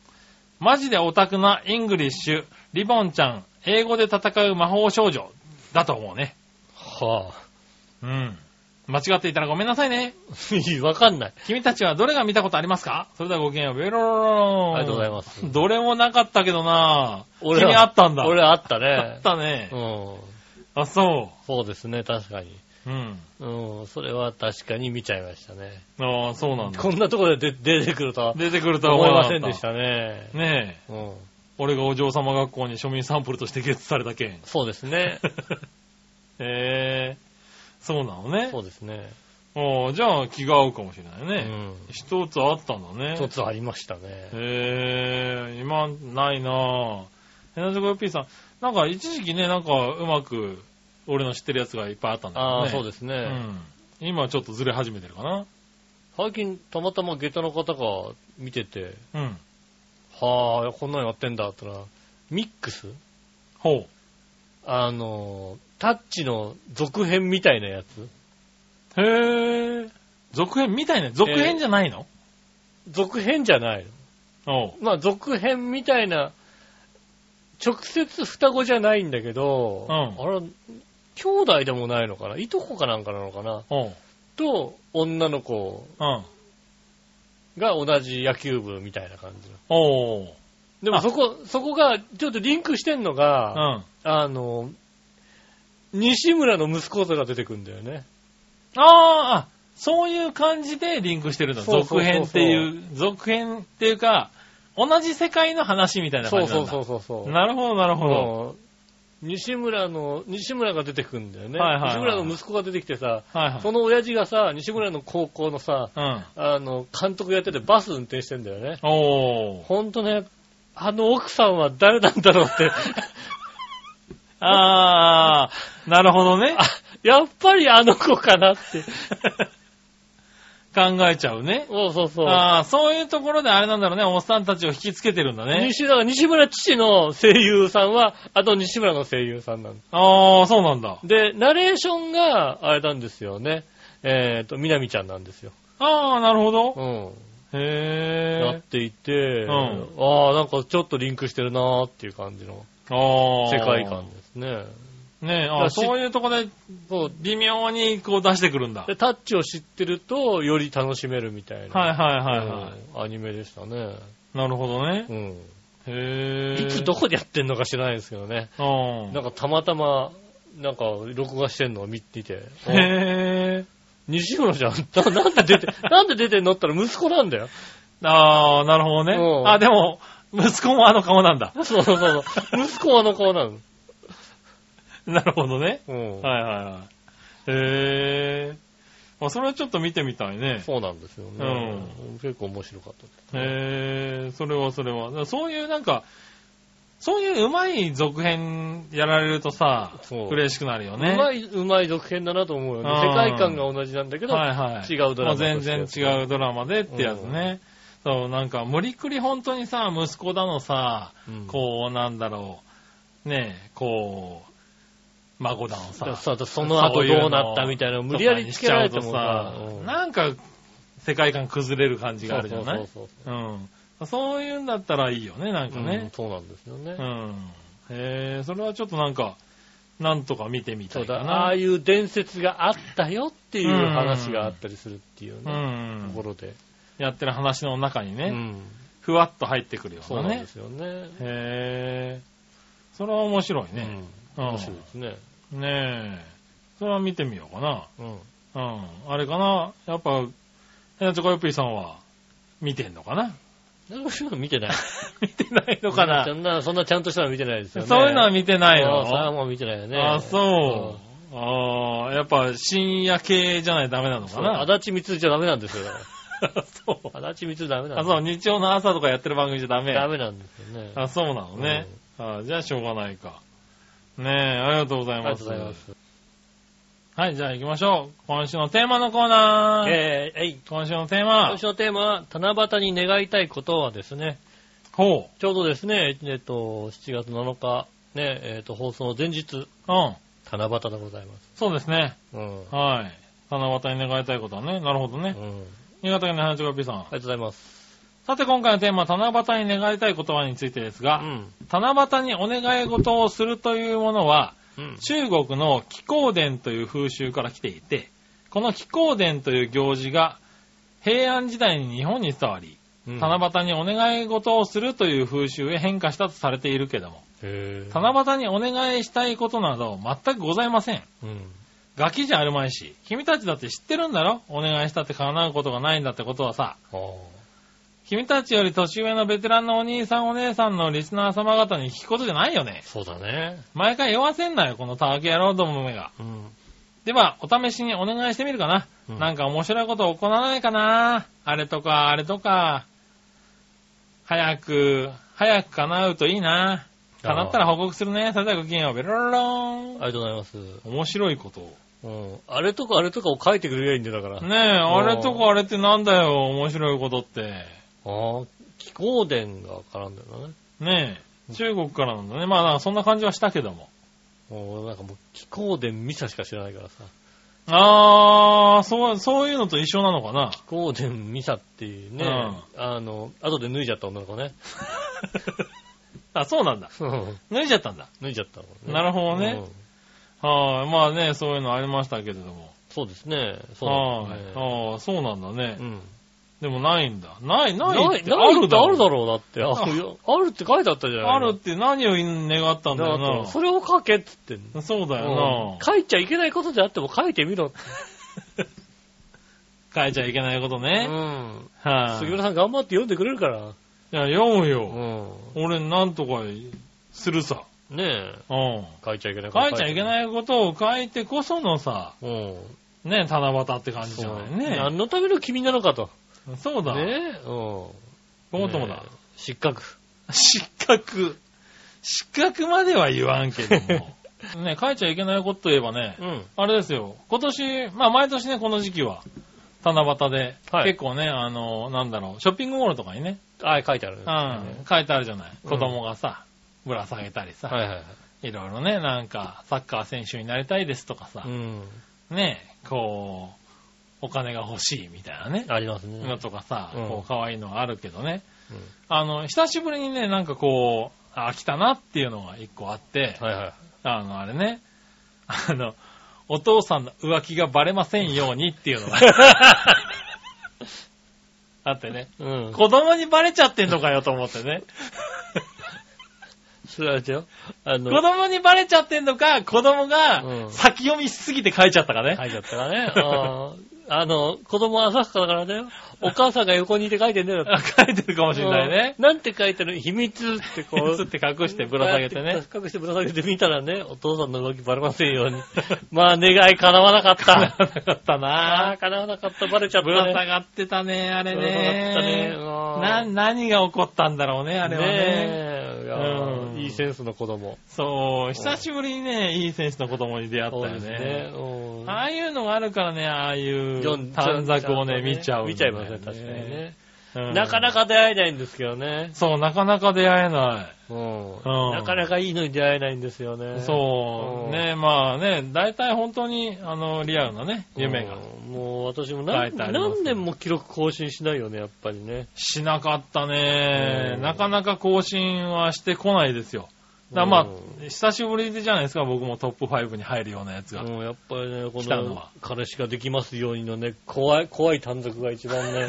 マジでオタクなイングリッシュ、リボンちゃん、英語で戦う魔法少女だと思うね。はうん。間違っていたらごめんなさいね。あ。わかんない。君たちはどれが見たことありますか？それではごきげんよう。ベロロロロンありがとうございますどれもなかったけどな俺は君あったんだ。俺あったあねっ。たねう。ん。あ、そそうですね、確かに。う。うん。うん、それは確かに見ちゃいましたね。ああ、そうなんだ。こんなところで出出てくるとは出てくるとは思いませんでしたね。ねえ。うん。俺がお嬢様学校に庶民サンプルとしてゲットされた件。そうですね。へえ。そうなのねそ。うですね。おーじゃあ気が合うかもしれないうね。ん。一つあったんだね。一つありましたね。へえ、今ないなぁ。ヘナジョコヨッピーさん、なんか一時期ね、なんかうまく俺の知ってるやつがいっぱいあったんだけどね。ああ、そうですね。うん。今ちょっとずれ始めてるかな。最近、たまたま下駄の方が見てて、うん。はあ、こんなのやってんだって言ったら、ミックス？ほあの、タッチの続編みたいなやつ？う。へえ。続編みたいな、続編じゃないの、続編じゃないの。おう。まあ、続編みたいな、直接双子じゃないんだけど、うんあれ、兄弟でもないのかな？いとこかなんかなのかな？おう。と、女の子うん。が同じ野球部みたいな感じの。おでもそこ、そこが、ちょっとリンクしてんのうが、ん。あの、西村の息子が出てくるんだよね。ああ、そういう感じでリンクしてるんだ。そうそうそうそう続編っていう、続編っていうか、同じ世界の話みたいなそうそ感じなんだ。うそうそうそう。なるほど、なるほど。西村の、西村が出てくるんだよね。はいはいはい西村の息子が出てきてさ、はいはい。その親父がさ、西村の高校のさ、うん。あの、監督やっててバス運転してんだよね。おー。ほんとね、あの奥さんは誰なんだろうって。あー、なるほどね。あ、やっぱりあの子かなって。考えちゃうね。そうそうそう。ああ、そういうところであれなんだろうね、おっさんたちを引きつけてるんだね。西だから西村父の声優さんは、あと西村の声優さんなんああ、そうなんだ。で、ナレーションが、あれなんですよね。えっ、と、みなみちゃんなんですよ。ああ、なるほど。うん。へえ。やっていて、んああ、なんかちょっとリンクしてるなーっていう感じのああ。世界観ですね。ねえ、あだしそういうとこで、そう微妙にこう出してくるんだ。で、タッチを知ってると、より楽しめるみたいな。はいはいはいはうんアニメでしたね。い。なるほどね。うん。へえ。いつどこでやってんのか知らないですけどね。うん。なんかたまたま、なんか録画してんのを見てて。へえ。西村じゃん。ななんで出て、なんで出てんのったら息子なんだよ。ああ、なるほどねう。んあ、でも、息子もあの顔なんだ。そうそうそう。息子はあの顔なの。なるほどね。うん。はいはいはい。へえ。あ、それはちょっと見てみたいね。そうなんですよね。結構面白かったです。へえ、それはそれは。そういうなんか、そういううまい続編やられるとさ、嬉しくなるようね。まい、うまい続編だなと思うよね。うん世界観が同じなんだけど、はいはい。違うドラマ全然違うドラマでってやつね。そう、なんか無理くり本当にさ、息子だのさ、うんこう、なんだろう、ねえ、こう、孫だのささその後どうなったみたいなのを無理やりつけられてもさうとさ、うんなんか世界観崩れる感じがあるじゃない？そういうんだったらいいよね、なんかうんね。そうなんですよね。うん。へえ、それはちょっとなんか、なんとか見てみたそうだ。ああいう伝説があったよっていう話があったりするっていううね、んとこ。ろで。やってる話の中にね、うん。ふわっと入ってくるよなねそううなんで。すよね。へえ。それは面白いね。面白いですね。ねえ。それは見てみようかな。うん。うん。あれかな？やっぱ、ヘナチョコヨッピーさんは、見てんのかな？そういうの見てない。見てないのかな？そんな、そんなちゃんとしたの見てないですよね。そういうのは見てないそうそれはのもう見てないよね。あ、そう。ああ、やっぱ深夜系じゃないとダメなのか。な？足立みつじゃダメなんですよ。そう。ら足立みつダメなんあ、ですそう、日曜の朝とかやってる番組じゃダメ。ダメなんですよね。あ、そうなのね。あじゃあしょうがないか。ねえ、ありがとうございます。ありがとうございます。はい、じゃあ行きましょう。今週のテーマのコーナー。えー、えい。今週のテーマ今週。のテーマは、七夕に願いたいことはですね、ほちょうどですね、えっと、7月7日、ね、えっと、放送の前日、う。うん。七夕でございます。そうですね。うん。はい。七夕に願いたいことはね。なるほどねう。ん。新潟県の花ちょこぴーさん。ありがとうございます。さて今回のテーマ、七夕に願いたいことはについてですが、うん。七夕にお願い事をするというものは、うん。中国の気候伝という風習から来ていて、この気候伝という行事が平安時代に日本に伝わり、うん七夕にお願い事をするという風習へ変化したとされているけども、七夕にお願いしたいことなど全くございません。うん。ガキじゃあるまいし、君たちだって知ってるんだろ？お願いしたって叶うことがないんだってことはさ。君たちより年上のベテランのお兄さんお姉さんのリスナー様方に聞くことじゃないよね。そうだね。毎回酔わせんなよ、このたわけ野郎どもめが。うん。では、お試しにお願いしてみるかな。うんなんか面白いこと起こらないかな。あれとか、あれとか。早く、早く叶うといいな。叶ったら報告するね。それではごきげんよう。ベロロローン。ありがとうございます。面白いことを。うん。あれとかあれとかを書いてくれりゃいいんだから。ねえ、あれとかあれってなんだよ、面白いことって。ああ、気候伝が絡んでるのね。ねえ、中国からなんだね。まあ、なんかそんな感じはしたけども。もうなんかもう気候伝ミサしか知らないからさ。あー、そう、そういうのと一緒なのかな。気候伝ミサっていうね、うんあの、後で脱いじゃった女の子ね。あ、そうなんだ。うん脱いじゃったんだ。脱いじゃったのね。なるほどねうんはい、まあね、そういうのありましたけれども。そうですね。そうはい、なんですね。ああ、そうなんだね。うん。でもないんだ。ない、なないいってあないって。あるだろう、だって。ああいやあるって書いてあったじゃないあるって何を願ったんだだからよそれを書けって言ってんな。そうだの。ようん書いちゃいけないことであっても書いてみろって。な。書いちゃいけないことう ね。ん。はい、杉村さん頑張って読んでくれるから。いや、読むうよ。ん。俺なんとかするさ。ねえ。うん。書いちゃいけないこと書いちゃいけい。ないことを書いてこそのさ、うん。ね、七夕って感じじゃないね。何のための君なのかと。そうだ。ねえ。うん。ごもっともだね。え失格。失格。失格までは言わんけども。ね、書いちゃいけないことといえばね、うん。あれですよ。今年、まあ毎年ね、この時期は、七夕で、はい結構ね、あの、なんだろう、ショッピングモールとかにね、あ、書いてある。うん、書いてあるじゃない。うん子供がさ、ぶら下げたりさ、はいはいはい。いろいろね、なんか、サッカー選手になりたいですとかさう、ん。ね、こう、お金が欲しいみたいなね、ありますね。のとかさ、うんこう、可愛いのがあるけどね、うんあの、久しぶりにね、なんかこう、あ、来たなっていうのが一個あって、はいはい。あの、あれね、あの、お父さんの浮気がバレませんようにっていうのがあってね、うん。子供にバレちゃってんのかよと思ってね。それはあれだよ。あの、子供にバレちゃってんのか、子供がうん先読みしすぎて書いちゃったかね。書いてあったからね。あーあの、子供は浅はかだからだよ。お母さんが横にいて書いてんだよ。書いてるかもしれないね。うんなんて書いてる秘密ってこう。つって隠してぶら下げてね。隠してぶら下げてみたらね、お父さんの動きバレませんように。まあ、願い叶わなかった。なかったあなあ、叶わなかった。バレちゃったぶら下ね。がってたね、あれぶら下がったねな、何が起こったんだろうね、あれはね。ねえいいいセンスの子供。そう、久しぶりにね、いい選手の子供に出会ったよねね。。うんああいうのがあるからね、ああいう短冊をね、見ちゃう。見ちゃいますね、確かにね。うんなかなか出会えないんですけどね。そう、なかなか出会えなうんうんなかなかいいのに出会えないんですよね。い。そうう、んね、まあね、大体本当に、あの、リアルなね、夢が。うんもう私も書何年も記録更新しないよね、やっぱりね。しなかったねう。んなかなか更新はしてこないですよ。だまあう、久しぶりじゃないですか、僕もトップ5に入るようなやつが。うん、やっぱりね、この彼氏ができますようにのね、怖い、怖い短冊が一番ね、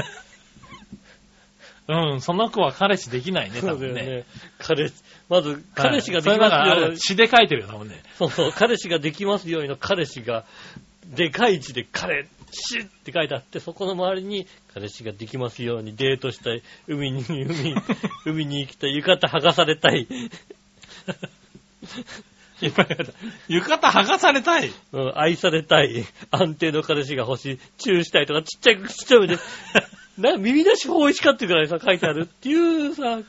うん、その子は彼氏できないね、多分ね。ね。彼氏、まず、彼氏がではいきますように、詩で書いてるよ、多分ね。そうそう、彼氏ができますようにの彼氏が、でかい字で彼氏って書いてあって、そこの周りに、彼氏ができますようにデートしたい、海に、海、海に行きたい、浴衣剥がされたい、いっぱい書いてある浴衣剥がされたい。うん愛されたい、安定の彼氏が欲しい、チューしたいとか、ちっちゃい、ちっちゃいで、な、耳出し法一かっていうくらいさ、書いてある。っていうさ、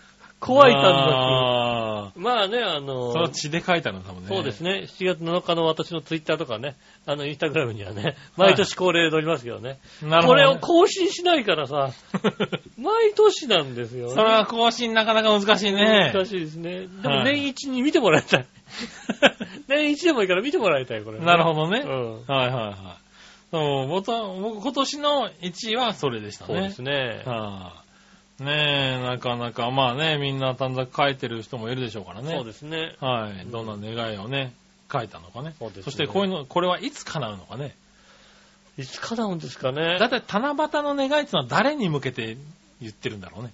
怖い短あ冊。まあね、あーのそれは血で書いてあるの、多分ね。そうですね。7月7日の私のツイッターとかね、あの、インスタグラムにはね、毎年恒例で載りますけどね。なるほどね。これを更新しないからさ、毎年なんですよ、ね。それは更新なかなか難しいね。難しいですね。でもはい年一に見てもらいたい。年一でもいいから見てもらいたい、これ、なるほどね。うん。はいはいはい。そう、僕今年の1位はそれでしたね。そうですね。はいねえ、なかなか、まあね、みんな短冊書いてる人もいるでしょうからね。そうですね。はい。どんな願いをね、書いたのかね。そうですねそしてこういうの、これはいつ叶うのかね。いつ叶うんですかね。だいたい七夕の願いっていうのは誰に向けて言ってるんだろうね。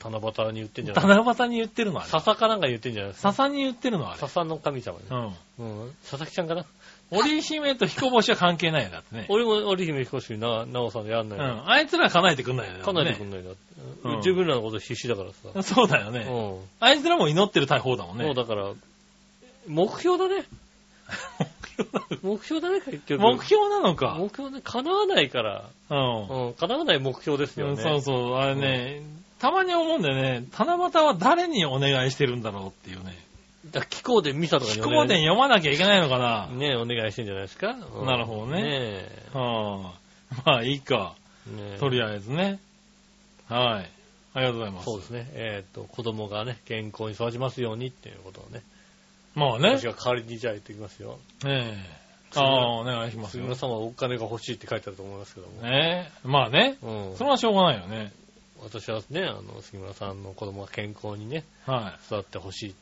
七夕に言ってんじゃない七夕に言ってるのはね。笹かなんか言ってんじゃない。笹に言ってるのは。笹の神様ね。うん。うん。佐々木ちゃんかな織姫と彦星は関係ないよだってね。俺も織姫彦星な、なおさんでやんなういの。ん。あいつら叶えてくんないよね。かなりくんないな。うん自分らのこと必死だからさ。そうだよね。うん。あいつらも祈ってる大方だもんね。もうだから、目標だね。目標だね、結局。目標なのか。目標ね、叶わないから。うん。うん、叶わない目標ですよね。そうそう、あれね、たまに思うんだよね、七夕は誰にお願いしてるんだろうっていうね。だ気候でミサとかに飛行伝読まなきゃいけないのかな。ねお願いしてんじゃないですか。うんなるほどねねはあ、まあいいか。えねとりあえずね。はい。ありがとうございます。そうですね。えっ、と、子供がね、健康に育ちますようにっていうことをね。まあね私。が代わりにじゃあ言ってきますよ。ええああ、お願いしますよ杉村。さんはお金が欲しいって書いてあると思いますけども。ねえ。まあね。うんそれはしょうがないよね。私はね、あの、杉村さんの子供が健康にね、は育ってほしい。い。う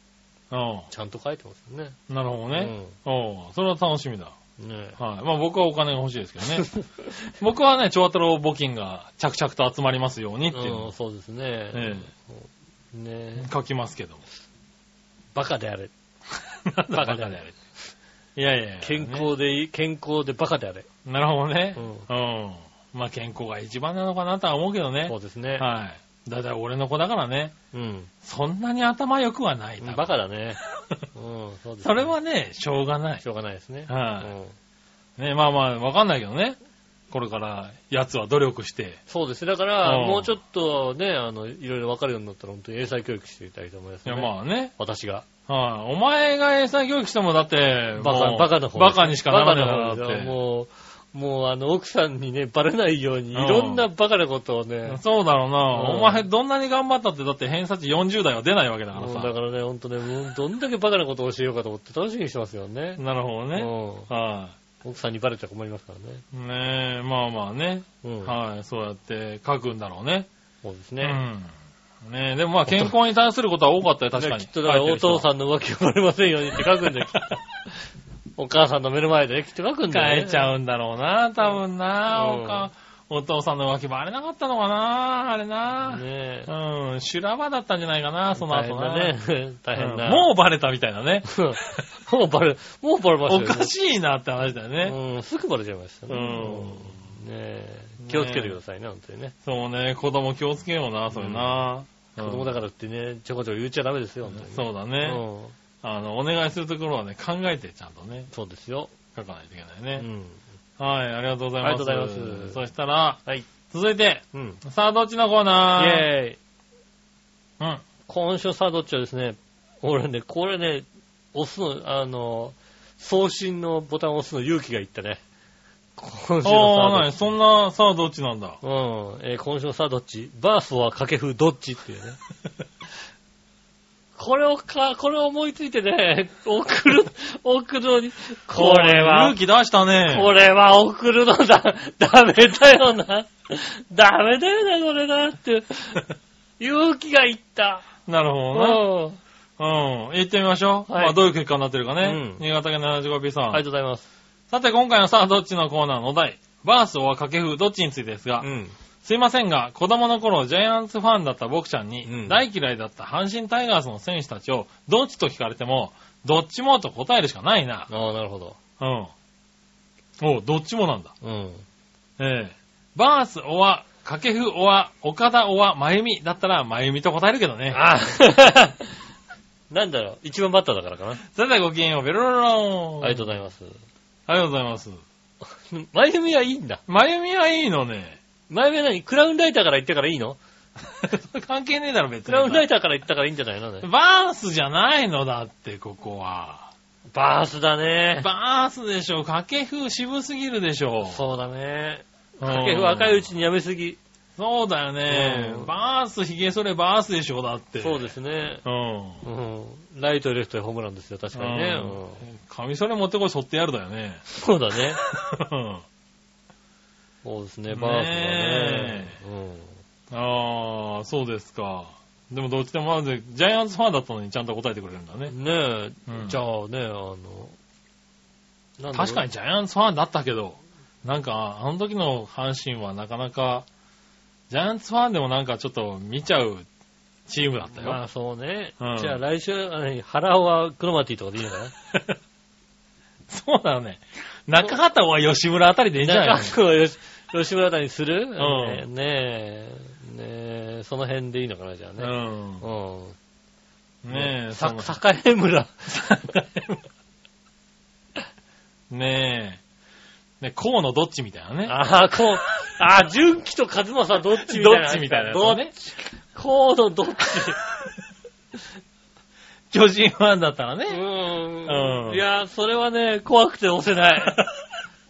ちゃんと書いてますよね。ん。なるほどね。おうそれは楽しみだ。うん。ねはい。まあ僕はお金が欲しいですけどね。僕はね、長太郎募金が着々と集まりますようにっていうのうん、をそうですね。えね書きますけど。バカであれ。バカであれ。いやいやいや。健康でいい、健康でバカであれ。ねなるほどねう。うん。まあ健康が一番なのかなとは思うけどねそう。ですね。はい。だいたい俺の子だからね。うん。そんなに頭良くはない。多分バカだね。うん、そうですねそれはね、しょうがないし。ょうがないですね。はいうんね、まあまあ、わかんないけどね。これから、奴は努力して。そうですね。だから、うんもうちょっとね、あの、いろいろ分かるようになったら、本当に英才教育していただきたいと思いますいや、ね。まあね。私が。はい。お前が英才教育してもだって、バカ、バカの方。バカにしかならないバカの方ですよだって。もう、もうあの、奥さんにね、バレないように、いうんろんなバカなことをね、そうだろうな。うんお前どんなに頑張ったってだって偏差値40代は出ないわけだからさ。もうだからね、ほんとね、もうどんだけバカなことを教えようかと思って楽しみにしてますよね。なるほどね。うはん奥さんにバレちゃ困りますからね。い。ねえ、まあまあね。うん。はい。そうやって書くんだろうね。そうですね。うん。ねえ、でもまあ健康に対することは多かったよ、確かに。きっとだからお父さんんの浮気がバレませんようにって書くんだよ、きっと。お母さんの目の前でね、きっと書くんだよ、ね。変えちゃうんだろうな、多分な。うんおかお父さんの浮気バレなかったのかな、あれな。ねえ。うん、修羅場だったんじゃないかな、その後な。大変だね。大変だ。うんもうバレたみたいなね。う、もうバレ、もうバレましたよ、ね。おかしいなって話だよね。うん、すぐバレちゃいましたね。うんねえ。気をつけてくださいね、本当にね。そうね、子供気をつけような、それな。子供だからってね、ちょこちょこ言っちゃダメですよ、本当に。そうだね。うん。あの、お願いするところはね、考えてちゃんとね、そうですよ。書かないといけうないね。ん。はい、ありがとうございます。ありがとうございますそしたら、はい。続いて、うん。イさあ、どっちのコーナー？ェーイ。うん。今週さあどっちはですね、俺ね、これね、押すの、あの、送信のボタンを押すの勇気がいったね。今週のさああ。そんな、さあ、どっちなんだ？うん。えー今週のさあどっち？バースは掛布どっちっていうね。これをか、これを思いついてね、送る、送るのに、これは勇、気出したね。これは送るのだ、ダメだよな。ダメだよな、これなって。勇気がいった。なるほどな。うん。行ってみましょう。はいまあ、どういう結果になってるかね。うん新潟県 75P さん。ありがとうございます。さて、今回のさあ、どっちのコーナーのお題。バースは掛布どっちについてですが、うん。すいませんが、子供の頃、ジャイアンツファンだった僕ちゃんに、うん大嫌いだった阪神タイガースの選手たちを、どっちと聞かれても、どっちもと答えるしかないな。ああ、なるほど。うん。おうどっちもなんだ。うん。ええバース、おわ、掛布、おわ、岡田、おわ、まゆみだったら、まゆみと答えるけどね。あ なんだろう、一番バッターだからかな。それではごきげんよう、ベロロローン。ありがとうございます。ありがとうございます。前髪はいいんだ。まゆみはいいのね。前髪は何？クラウンライターから言ったからいいの？関係ねえだろ、別に。クラウンライターから言ったからいいんじゃないの？ね。バースじゃないのだって、ここは。バースだね。バースでしょ、掛布渋すぎるでしょ。そうだね。うん掛布若いうちにやめすぎ。そうだよねう。んバース、ヒゲ剃れバースでしょ、だって。そうですね。うん。うん。ライト、レフトへホームランですよ、確かにね。ううんんカミソリ持ってこい、剃ってやるだよね。そうだね。うんそうですね、バースだねね。ああ、そうですか。でもどっちでもまず、ジャイアンツファンだったのにちゃんと答えてくれるんだねう。ん。ねえ、うんじゃあね、あの、確かにジャイアンツファンだったけど、なんか、あの時の阪神はなかなか、ジャイアンツファンでもなんかちょっと見ちゃうチームだったよ。まあそうね。うんじゃあ来週、あの腹尾はクロマティとかでいいのかな？そうだよね。中畑は吉村あたりでいいんじゃないの？中尾吉吉村あたりにする、んねえ、ねえ、その辺でいいのかな、じゃあね。うん。うん。ねえ、さ、その栄村。ねえ。ね、河野どっちみたいなね。ああ、こう、ああ、純喜と和正どっちみたいな。どっちみたいなやつどっねち？コードどっち？巨人ファンだったらね。うーうんん。いや、それはね、怖くて押せない。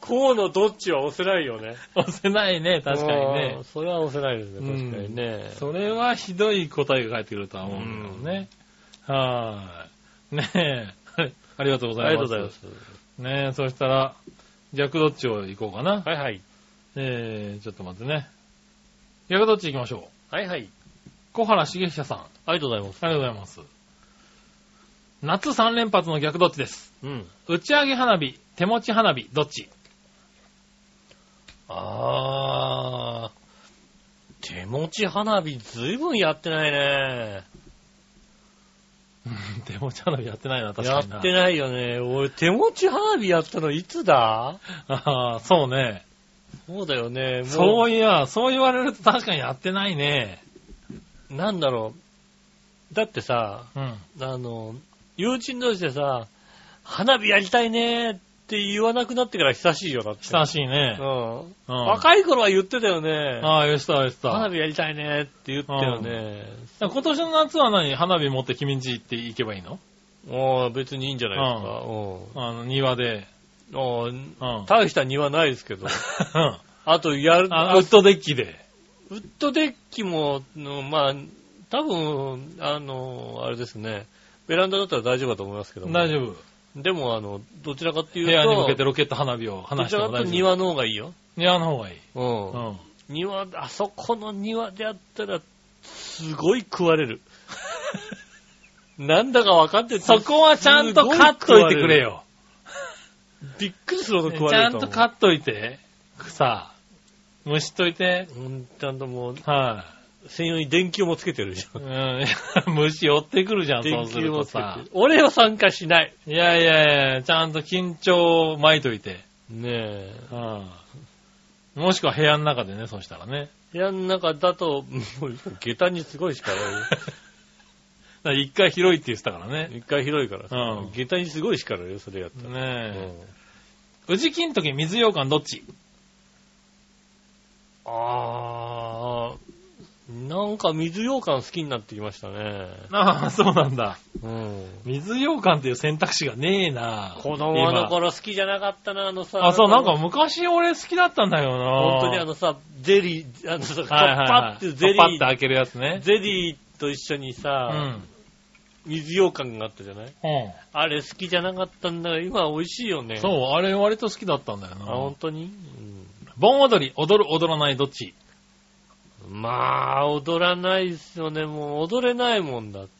コーのどっちは押せないよね。押せないね、確かにねうん。。それは押せないですね、うん確かにね。それはひどい答えが返ってくるとは思うんだけどね。はーい。ねえ。ありがとうごありざいます。がとうございます。ねえ、そしたら、逆どっちを行こうかな。はいはい。えー、ちょっと待ってね。逆どっち行きましょう。はいはい。小原茂久さん。あありがとうございます。りがとうございます。夏3連発の逆どっちです。うん。打ち上げ花火、手持ち花火、どっちあー。手持ち花火ずいぶんやってないね。手持ち花火やってないな、確やかにな。ってないよね。俺、手持ち花火やったのいつだ？ああ、そうね。そうだよね。もう、そういや、そう言われると確かにやってないね。なんだろう。だってさ、うん。あの、友人同士でさ、花火やりたいねって言わなくなってから久しいよ、だって。親しいね。うん。うん。若い頃は言ってたよね。ああ、よしたよした。花火やりたいねって言ったよね。今年の夏は何？花火持って君んち行って行けばいいの？もう別にいいんじゃないですか。あの、庭で。あうん。あ大した庭ないですけど。うんあと、やる、あウッドデッキで。ウッドデッキも、のまあ、多分、あの、あれですね。ベランダだったら大丈夫だと思いますけども。大丈夫。でも、あの、どちらかっていう部と、屋に向けてロケット花火をどちらかというと離しても大丈夫。庭の方がいいよ。庭の方がいい。うん。うん。庭、あそこの庭でやったら、すごい食われる。なんだか分かっててそこはちゃんとカッといてくれ。よ。びっくりするほど食わちゃれると思う。んとカッといて。さ、蒸しといて。うんちゃんともう、は専用に電球もつけてるじゃい。ん。うん。虫寄ってくるじゃん、そう電すると球もつけてさる。。俺は参加しない。いやいやいや、ちゃんと緊張巻いといて。ねえ。うん。もしくは部屋の中でね、そしたらね。部屋の中だと、もう、下駄にすごい叱られる。だから一回広いって言ってたからね。一回広いからさうん下駄にすごい叱られるよ、それやったら。ねえ。うん宇治金時水羊羹どっち？あー、なんか水羊羹好きになってきましたね。ああ、そうなんだ。うん。水羊羹っていう選択肢がねえな。子供の頃好きじゃなかったな、あのさ。今あ、そう、なんか昔俺好きだったんだよな。本当にあのさ、ゼリー、あのさ、はいはいはい、パッてゼリー、パッて開けるやつね。ゼリーと一緒にうさ、ん。水羊羹があったじゃない？うん。あれ好きじゃなかったんだが、今は美味しいよね。う。そう、あれ割と好きだったんだよあ、な本。当に、盆踊り、踊る、踊らない、どっち？うん、まあ、踊らないですよね。もう踊れないもんだって。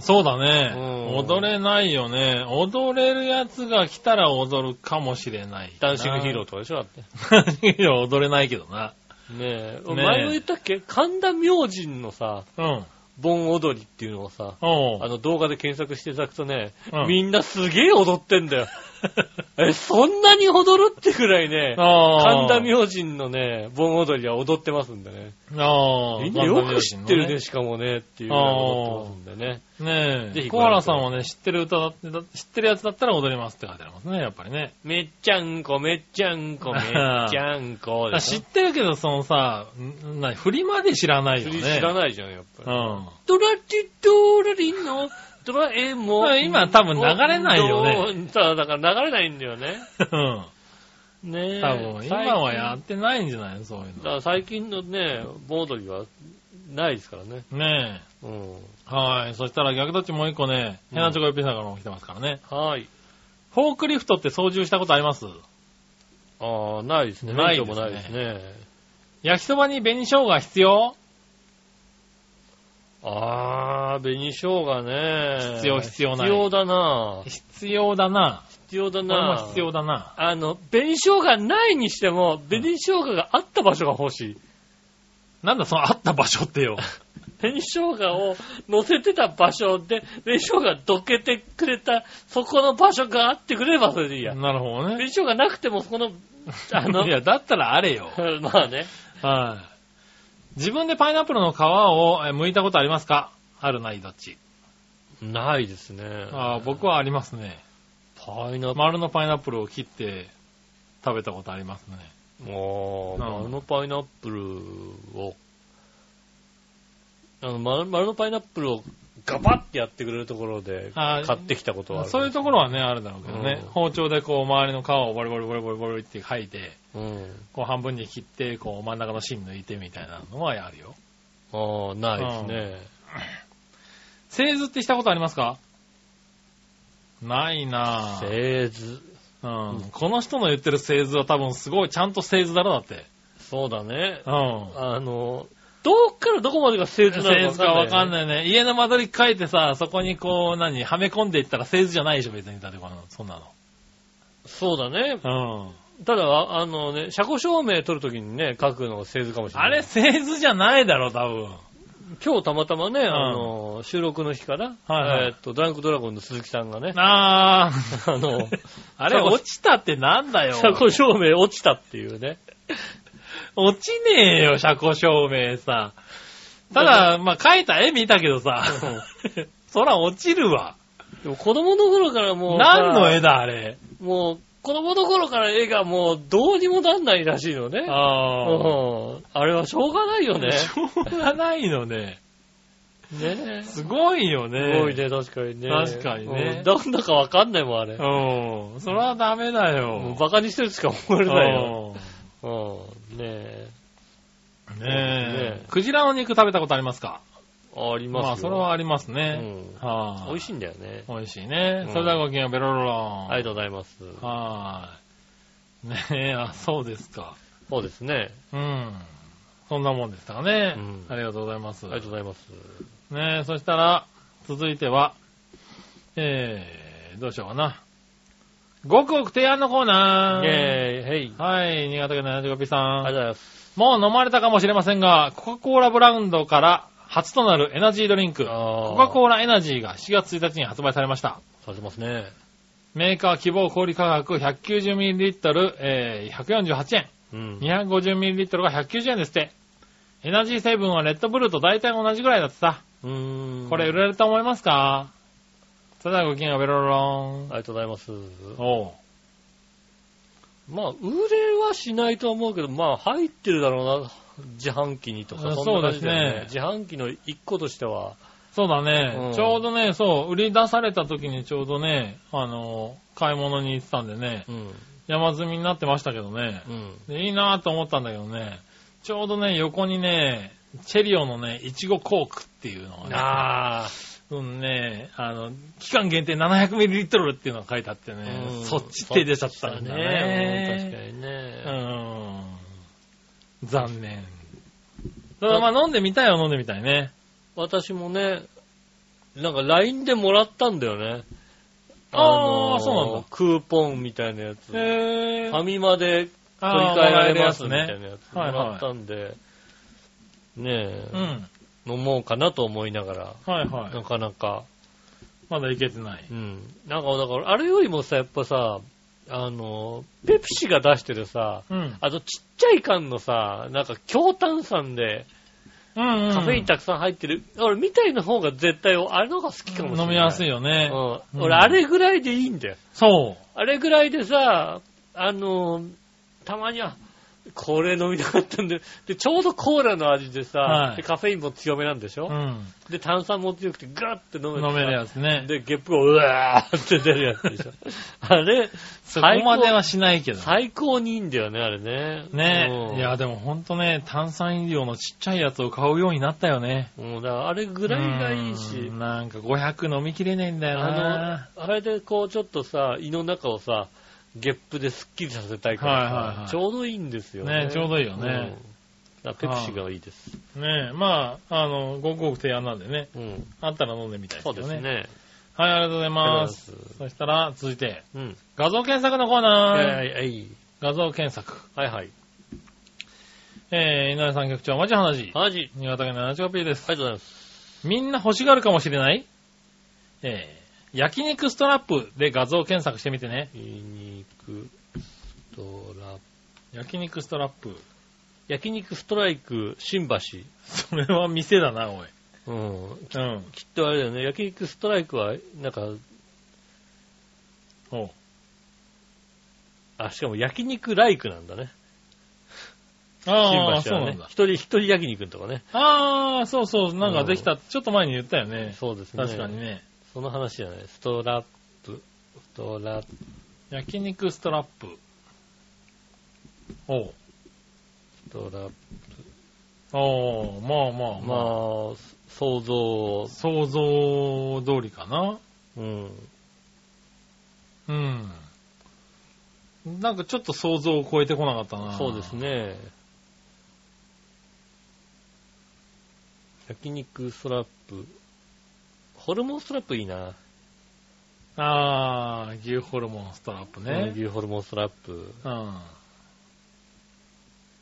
そうだね。うん踊れないよね。踊れるやつが来たら踊るかもしれない。ダンシングヒーローとかでしょだって。ダンシングヒーロー踊れないけどな。ねえ。ねえ前も言ったっけ？神田明神のさ、うん。盆踊りっていうのをさ、あの動画で検索していただくとね、うんみんなすげえ踊ってんだよ。え、そんなに踊るってくらいね。神田明神のね、盆踊りは踊ってますんでね。ああ。みんなよく知ってるね、ね。しかもね、っていうぐらい踊ってますんでね。ねえ。ぜひ小原さんはね、知ってる歌だって、だ知ってるやつだったら踊れますって書いてありますね、やっぱりね。めっちゃんこ、めっちゃんこ、めっちゃんこ知ってるけど、そのさ、んな振りまで知らないよょ。ね。知らないじゃん、やっぱり。うん。ドラティドラリンのドラえもん。今多分流れないよねね。そう、だから流れないんだよね。うん。ねえ。多分、今はやってないんじゃないのそういうだから最近のね、盆踊りはないですからね。の。ねうん。え。はい。そしたら逆どっちもう一個ね、うんヘナチョコヨッピーさんからも来てますからね。はい。フォークリフトって操縦したことあります？ああ、ないですね。ないですね。焼きそばに紅生姜必要？ああ、紅生姜ね。必要必要ない必要だな。必要だな。必要だこれもな。必要だな。あの、紅生姜ないにしても、紅生姜があった場所が欲しい。なんだそのあった場所ってよ。紅生姜を乗せてた場所で、紅生姜どけてくれた、そこの場所があってくれればそれでいいや。なるほどね。紅生姜なくても、そこの、あの い、や、だったらあれよ。まあね。はい。自分でパイナップルの皮をえ剥いたことありますか？あるないどっちないですね。あー僕はありますね。パイナップ丸のパイナップルを切って食べたことありますね。ル。もう、うん丸のパイナップルを、あの丸丸のパイナップルをガバッてやってくれるところで買ってきたことはある。そういうところはね、あるだろうけどね。うん包丁でこう周りの皮をボリボリボリボリボリって剥いて、うん。こう半分に切って、こう真ん中の芯抜いてみたいなのはあるよ。ああ、ないですね。製図ってしたことありますか？ないなぁ。製図。うん。この人の言ってる製図は多分すごいちゃんと製図だろ、だって。そうだね。うん。あの、どっからどこまでが製図なの製図かわかんい。ないね。家の間取り書いてさ、そこにこう、何、はめ込んでいったら製図じゃないでしょ、別に。だってこの、そんなそうだね。の。うん。ただ、あのね、車庫証明取るときにね、書くのが製図かもしれない。あれ製図じゃないだろ、多分。今日たまたまね、んあの、収録の日から、はいはいえーっと、ドランクドラゴンの鈴木さんがね、あー。あの、あれ 落ちたってなんだよ。車庫証明落ちたっていうね。落ちねえよ、車庫証明さ。ただ、まあ、描いた絵見たけどさ、そら落ちるわ。でも子供の頃からもうさ、何の絵だ、あれ。もう、子供の頃から絵がもうどうにもなんないらしいのね。あうんあれはしょうがないよね。しょうがないのね。ねすごいよね。すごいね、確かにね。確かにねうんどんなかわかんないもん、あれ。うん。それはダメだもよう。バカにしてるしか思えないよ。ううん。ねえ。んねねえ。クジラの肉食べたことありますか？ありますよ。まあ、それはありますうね。ん。はい。美味しいんだよね。美味しいねう。んそれではごきげんよう、ベロロロン。ありがとうございます。はい。ねえ、あ、そうですか。そうですね。うん。そんなもんでしたかね。うんありがとうございます。ありがとうございます。ねえ、そしたら、続いては、えー、どうしようかな。ごくごく提案のコーナー。イェーイ、へい。はい、新潟県の 75P さん。ありがとうございます。もう飲まれたかもしれませんが、コカ・コーラブラウンドから初となるエナジードリンク、ココカ・コーラエナジーが7月1日に発売されました。されてますね。メーカー希望小売価格 190ml、えー、148円。うん。250ml が190円ですって。エナジー成分はレッドブルーと大体同じぐらいだってさ。うーん。これ売れると思いますか？それではごきげんよう、ベロロロン。ありがとうございます。おう。まあ、売れはしないと思うけど、まあ、入ってるだろうな。自販機にとか、あそんな感じだよそうです自販機の一個としては。そうだね、うんちょうどね、そう、売り出された時にちょうどね、あの、買い物に行ってたんでね、うん。山積みになってましたけどね、うん。でいいなぁと思ったんだけどね、ちょうどね、横にね、チェリオのね、いちごコークっていうのがね、ああ。うんね、あの、期間限定 700ml っていうのが書いてあってね、うんそっち手出ちゃったんだね。確かにね。うん。残念。ただまあ飲んでみたいは飲んでみたいね。私もね、なんか LINE でもらったんだよね。あーそうなんだクーポンみたいなやつ。へファミマで取り替えられますみたいなやつもらったんで、ねえ、うん。飲もうかなと思いながら、はいはい。なかなか、まだいけてない。うん。なんかだから、あれよりもさ、やっぱさ、あの、ペプシが出してるさ、うん。あとちっちゃい缶のさ、なんか強炭酸でうん、うん。カフェインたくさん入ってる、俺みたいな方が絶対、あれの方が好きかもしれない。飲みやすいよ。よね。うん。うん俺あれぐらいでいいんだよ。そあれぐらいでさ、あの、たまには、これ飲みたかったんで、で、ちょうどコーラの味でさ、はいでカフェインも強めなんでしょ、う。うん。で、炭酸も強くてガーって飲めてさ飲めるやつね。で、ゲップがうわーって出るやつでしょ？あれ、そこまではしないけど。最高にいいんだよね、あれね。ねうんいや、でもほんとね、炭酸飲料のちっちゃいやつを買うようになったよね。もうだからあれぐらいがいいしうん、なんか500飲みきれねえんだよな。あの、あれでこうちょっとさ、胃の中をさ、ゲップでスッキリさせたいからさ、はいはいはいちょうどいいんですよね。ねちょうどいいよねうん。だからペプシがいいです。ねえ、まあ、あの、ごくごく提案なんでね、うん。あったら飲んでみたいですそう。ですね。はい、ありがとうございます。ありがとうございますそしたら、続いて、うん。画像検索のコーナー。はいはい。画像検索。はいはい。えー、井上さん局長、まじ話。マジ。新潟県の 75P です。ありがとうございます。みんな欲しがるかもしれない？えー、焼肉ストラップで画像検索してみてね。焼肉ストラ焼肉ストラップ。焼肉ストライク新橋。それは店だな、おい。うん。うん。きっとあれだよね。焼肉ストライクは、なんか、おうあ、しかも焼肉ライクなんだね。ああ、新橋はね。そうなんだ。一人、一人焼肉のとかね。ああ、そうそう、なんかできた。ちょっと前に言ったよね。そうですね。確かにね。その話じゃない。ストラップ、ストラップ、焼肉ストラップ。おうストラップ。おうまあまあまあ。まあ、想像、想像通りかな。うん。うん。なんかちょっと想像を超えてこなかったな。そうです。ね。焼肉ストラップ。ホルモンストラップいいな。ああ、牛ホルモンストラップね。牛ホルモンストラップうん。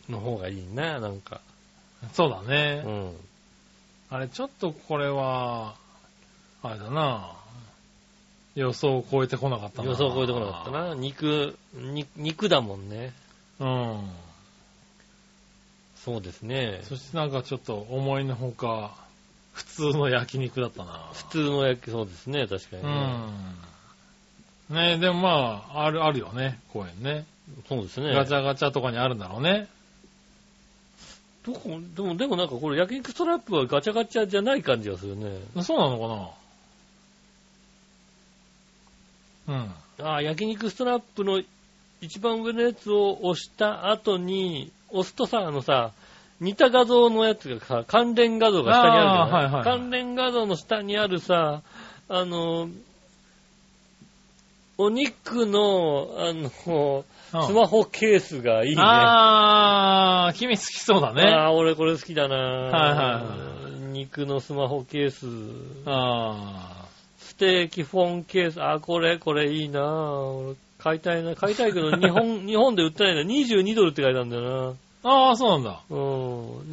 の方がいいな、なんか。そうだうね。ん。あれ、ちょっとこれは、あれだな。予想を超えてこなかったな。予想を超えてこなかったな。肉、に肉だもんね。うん。そうですね。そしてなんかちょっと思いのほか、普通の焼肉だったな。普通の焼き、そうですね、確かにうね。ん。ねでもまあ、ある、あるよね、公園ね。そうですね。ガチャガチャとかにあるんだろうね。どこ、でも、でもなんかこれ焼肉ストラップはガチャガチャじゃない感じがするね。そうなのかな？うん。ああ、焼肉ストラップの一番上のやつを押した後に、押すとさ、あのさ、似た画像のやつがさ、関連画像が下にあるじゃない、はいはいはい関連画像の下にあるさ、あの、お肉の、あの、うんスマホケースがいいね。あー、君好きそうだね。ああ、俺これ好きだなはいは肉のスマホケース。あステーキフォンケース。あ、これ、これいいな俺買いたいな。買いたいけど、日本、日本で売ってないんだ。22ドルって書いてあるんだよー。あー、そうなんだ。な。うん。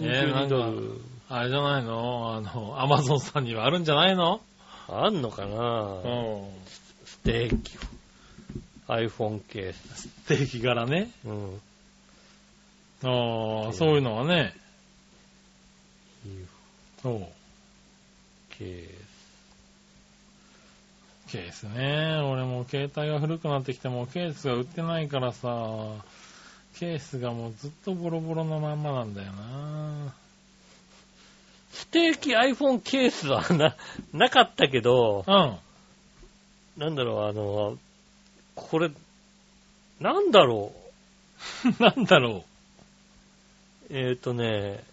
えー22ドル。あれじゃないの？あの、アマゾンさんにはあるんじゃないの？あんのかな？うん。ステーキ。iPhone ケース。ステーキ柄ね。うん。ああ、そういうのはね。そう。ケース。ケースね。俺も携帯が古くなってきてもケースが売ってないからさ、ケースがもうずっとボロボロのまんまなんだよな。ステーキ iPhone ケースはな、なかったけど、うん。なんだろう、あの、これ、なんだろ なんだろう。えっ、とね、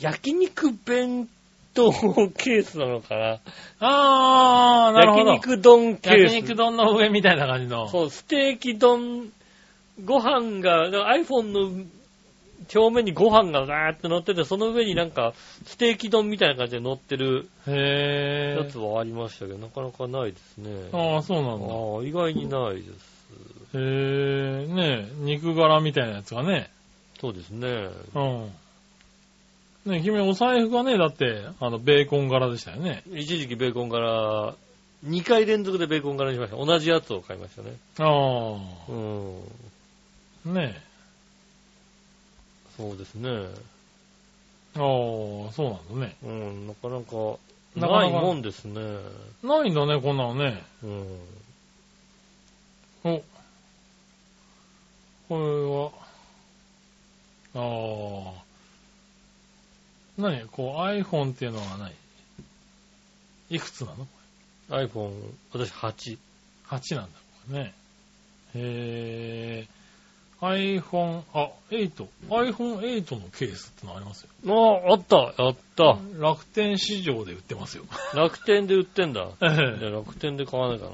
焼肉弁当 ケースなのかなう。あー、なるほど。焼肉丼ケース。焼肉丼の上みたいな感じの。そう、ステーキ丼、ご飯が、iPhone の表面にご飯がガーって乗ってて、その上になんか、ステーキ丼みたいな感じで乗ってるへー。やつはありましたけど、なかなかないですね。ああ、そうなんだ。ああ、意外にないです。へー、ね肉柄みたいなやつがね。そうですね。うん。ね君お財布がね、だって、あの、ベーコン柄でしたよね。一時期ベーコン柄、2回連続でベーコン柄にしました。同じやつを買いましたね。あうん。あ、ねそうですね。ああ、そうなんだね。うん、なかなか、なかなかないもんですね。ないんだね、こんなのね。うん。お。これは、ああ。何？こう iPhone っていうのは何？いくつなの？iPhone、私8。?8 なんだ、これね。へー。iPhone、あ、8。iPhone8 のケースってのありますよ。ああ、あった、あった。楽天市場で売ってますよ。楽天で売ってんだ。楽天で買わないか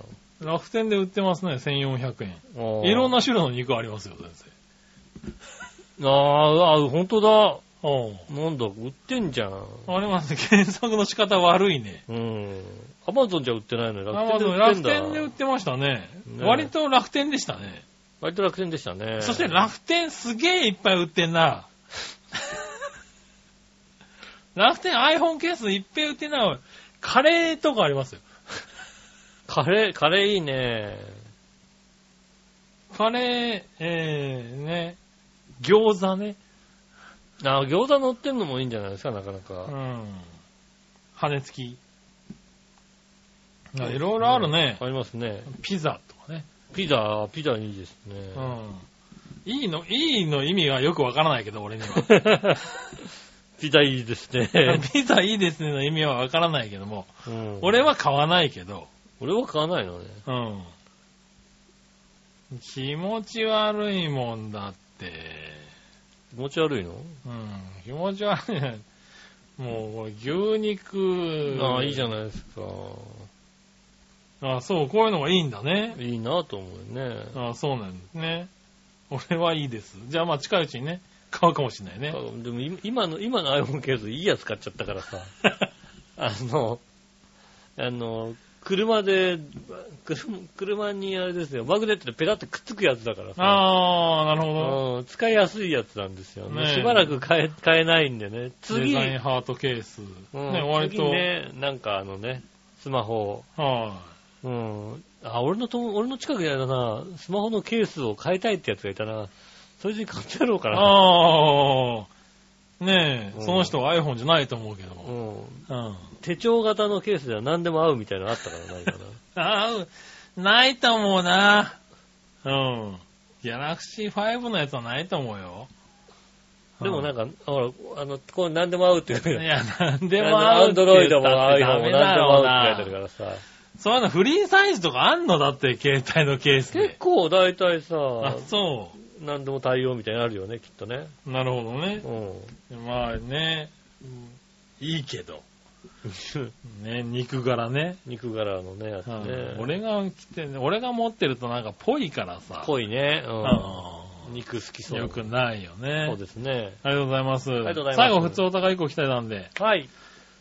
え楽天で売ってますね、1400円。いろんな種類の肉ありますよ、先ああ、あ本当だ。生。なんだ、売ってんじゃん。うん。ありますね。検索の仕方悪いね。うん。アマゾンじゃ売ってないのに楽天で売って楽んだ。天で売ってましたね。ね割と楽天でしたね。割と楽天でしたね。そして楽天すげえいっぱい売ってんな。楽天 iPhone ケースいっぱい売ってんな。カレーとかありますよ。カレー、カレーいいね。カレー、えー、ね。餃子ね。あ餃子乗ってんのもいいんじゃないですか、なかなうか。ん。羽付き。あいろいろあるね。ありますね。ピザ。ピザ、ピザいいですね。うん。いいの、いいの意味はよくわからないけど、俺には。ピザいいですね。ピザいいですねの意味はわからないけども、うん俺は買わないけど、俺は買わないのね。うん。気持ち悪いもんだって。気持ち悪いの？うん。気持ち悪いね。もう、牛肉。ああ、いいじゃん。ないですか。あそう、こういうのがいいんだね。いいなと思うよね。あそうなんですね。俺はいいです。じゃあまあ近いうちにね、買うかもしれないね。でも今今の、今の iPhone ケースいいやつ買っちゃったからさ。あの、あの、車で、車車にあれですよ、マグネットでペタってくっつくやつだからさ。ああ、なるほど。うん使いやすいやつなんですよね。ねえしばらく買え、買えないんでね。次、デザインハートケース。うんね、割次と。ね、なんかあのね、スマホ、はうん。あ、俺のとも、俺の近くにあれだな、スマホのケースを変えたいってやつがいたな。それで買ってやろうかい。な。ああ。ねえ、うんその人は iPhone じゃないと思うけども。うん。うん。手帳型のケースでは何でも合うみたいなのあったからないかな。ああ、ないと思うな。うん。ギャラクシー5のやつはないと思うよ。でもなんか、ほら、あの、これ何でも合うって言ういや、なんでも合うアンドロイドもって言った iPhone もってダメだ何でも合うって書いてあるからさ。そういうのフリーサイズとかあんのだって、携帯のケース結で。構大体さ、あ、そ何でも対応みたいになるよね、きっとね。う。なるほどねう。ん。まあね、いいけど。ね、肉柄ね。肉柄のね、やつうんね。俺が着て、俺が持ってるとなんかぽいからさ。濃いね。ううん。肉好きそう。よくないよね。そうですね。ありがとうございます。ありがとうございます最後、普通お高い個期待なんで、はい。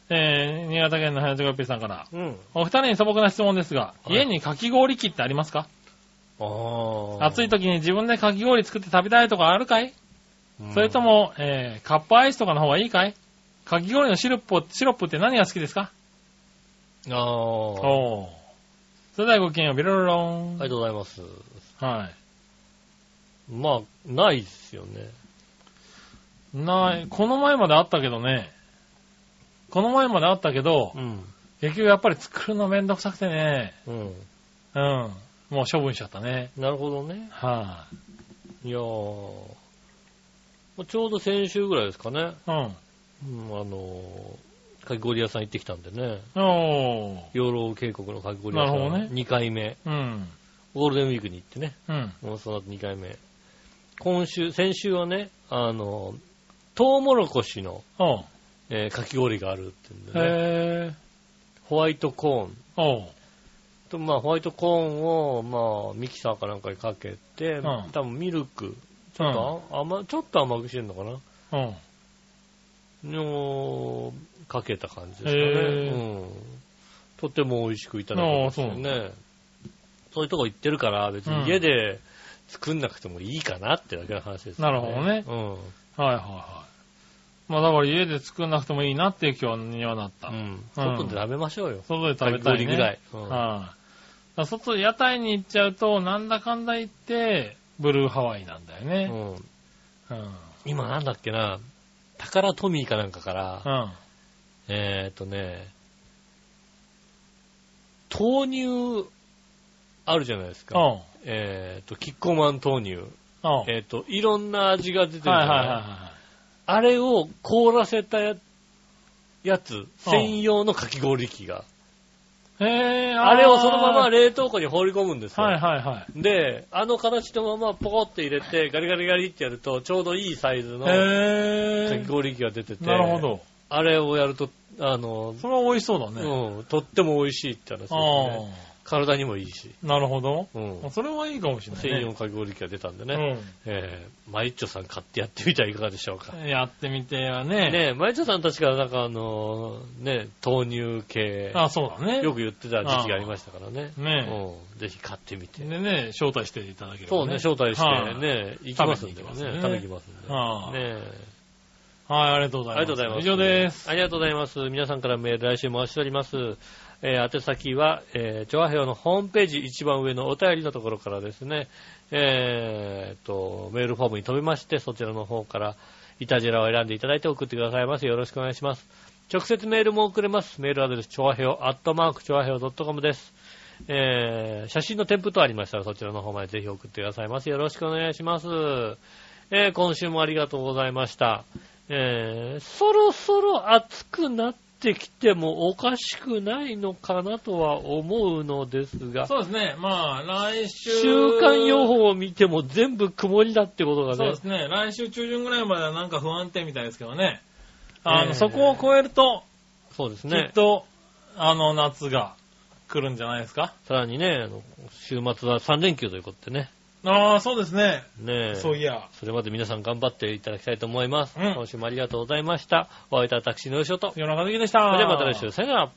えー、新潟県の早手がっぴーさんから。うん。お二人に素朴な質問ですが、はい家にかき氷機ってありますか？ああ。暑い時に自分でかき氷作って食べたいとかあるかい、うんそれと、も、えー、カップアイスとかの方がいいかい？かき氷のシロップ、シロップって何が好きですか？ああ。おー。それではごきげんよう、ビロロロン。ありがとうございます。はい。まあ、ないですよね。ない、この前まであったけどね、この前まであったけど、うん。結局やっぱり作るのめんどくさくてね、うん。うん。もう処分しちゃったね。なるほどね。はいやー。まあちょうど先週ぐらいですかね。い、うん。うん、あのー、かき氷屋さん行ってきたんでね。おー。養老渓谷のかき氷屋さん。なね2回目。うん。ゴールデンウィークに行ってね。うん。もうその後2回目。今週、先週はね、あの、トウモロコシの。えーかき氷があるって言うんでね。ホワイトコーンおう。と、まあ、ホワイトコーンを、まあ、ミキサーかなんかにかけて、ん多分ミルク、ちょっと、甘、ちょっと甘くしてんのかなうん。の、かけた感じですかね。うん。とても美味しくいただきましたよね。そういうとこ行ってるから、別に家で作んなくてもいいかなってだけの話です、なるほどねうん。はいはいはい。まあだから家で作んなくてもいいなっていう今日にはなった。うん。外で食べましょうよ。外で食べたい、ね。ぐらい。うんはい、だから外、屋台に行っちゃうと、なんだかんだ言って、ブルーハワイなんだよね。うんうん。今なんだっけな、タカラトミーかなんかから、うん。えーっとね、豆乳あるじゃないですか。うん。えーっと、キッコーマン豆乳。うん。えーっと、いろんな味が出てるじゃないいははいはあれを凍らせたややつ、専用のかき氷機が。い。へー、あれをそのままは冷凍庫に放り込むんですよ。いはいはい。で、あの形のままポコって入れて、ガリガリガリってやると、ちょうどいいサイズのかへき氷機が出てて、ー。なるほど。あれをやると、あの、それは美味しそうだね。うん、とっても美味しいって話ですあね。体にもいいし。あ。なるほど。うん。それはいいかもしれない、ね。専用かき氷機が出たんでね。えー、マイッチョさん買ってやってみてはいかがでしょうか。うん。やってみてはね。ねえ、マイッチョさん確かなんかあの、ね、豆乳系、あ、そうだね。よく言ってた時期がありましたからね。ねうん。ぜひ買ってみて。でね、招待していただければ、そうね、招待してはいね、行きますんでね。食べに行きますんで。はいねえはい、ありがとうごあざいます。りがとうございます。以上です。ありがとうございます。皆さんからメール来週回しております。えー、宛先は、えー、調和表のホームページ一番上のお便りのところからですね、えー、と、メールフォームに飛びまして、そちらの方から、イタジェラを選んでいただいて送ってくださいませ。よろしくお願いします。直接メールも送れます。メールアドレス、調和表、アットマーク、調和表 .com です。えー、写真の添付等ありましたら、そちらの方までぜひ送ってくださいませ。よろしくお願いします。えー、今週もありがとうございました。えー、そろそろ暑くなってきてもおかしくないのかなとは思うのですが、そうですね。まあ、来週。週間予報を見ても全部曇りだってことがねそうで、すね。来週中旬ぐらいまではなんか不安定みたいですけどね。あの、えーそこを超えると、きそうですねっ。と、あの、夏が来るんじゃないですか。さらにね、週末は3連休ということでね、ああ、そうですね。ねそういや。それまで皆さん頑張っていただきたいと思います。うん今週もありがとうございました。お会いいた私のよしおと。そ夜中的でした。れではまた来週、さよなら。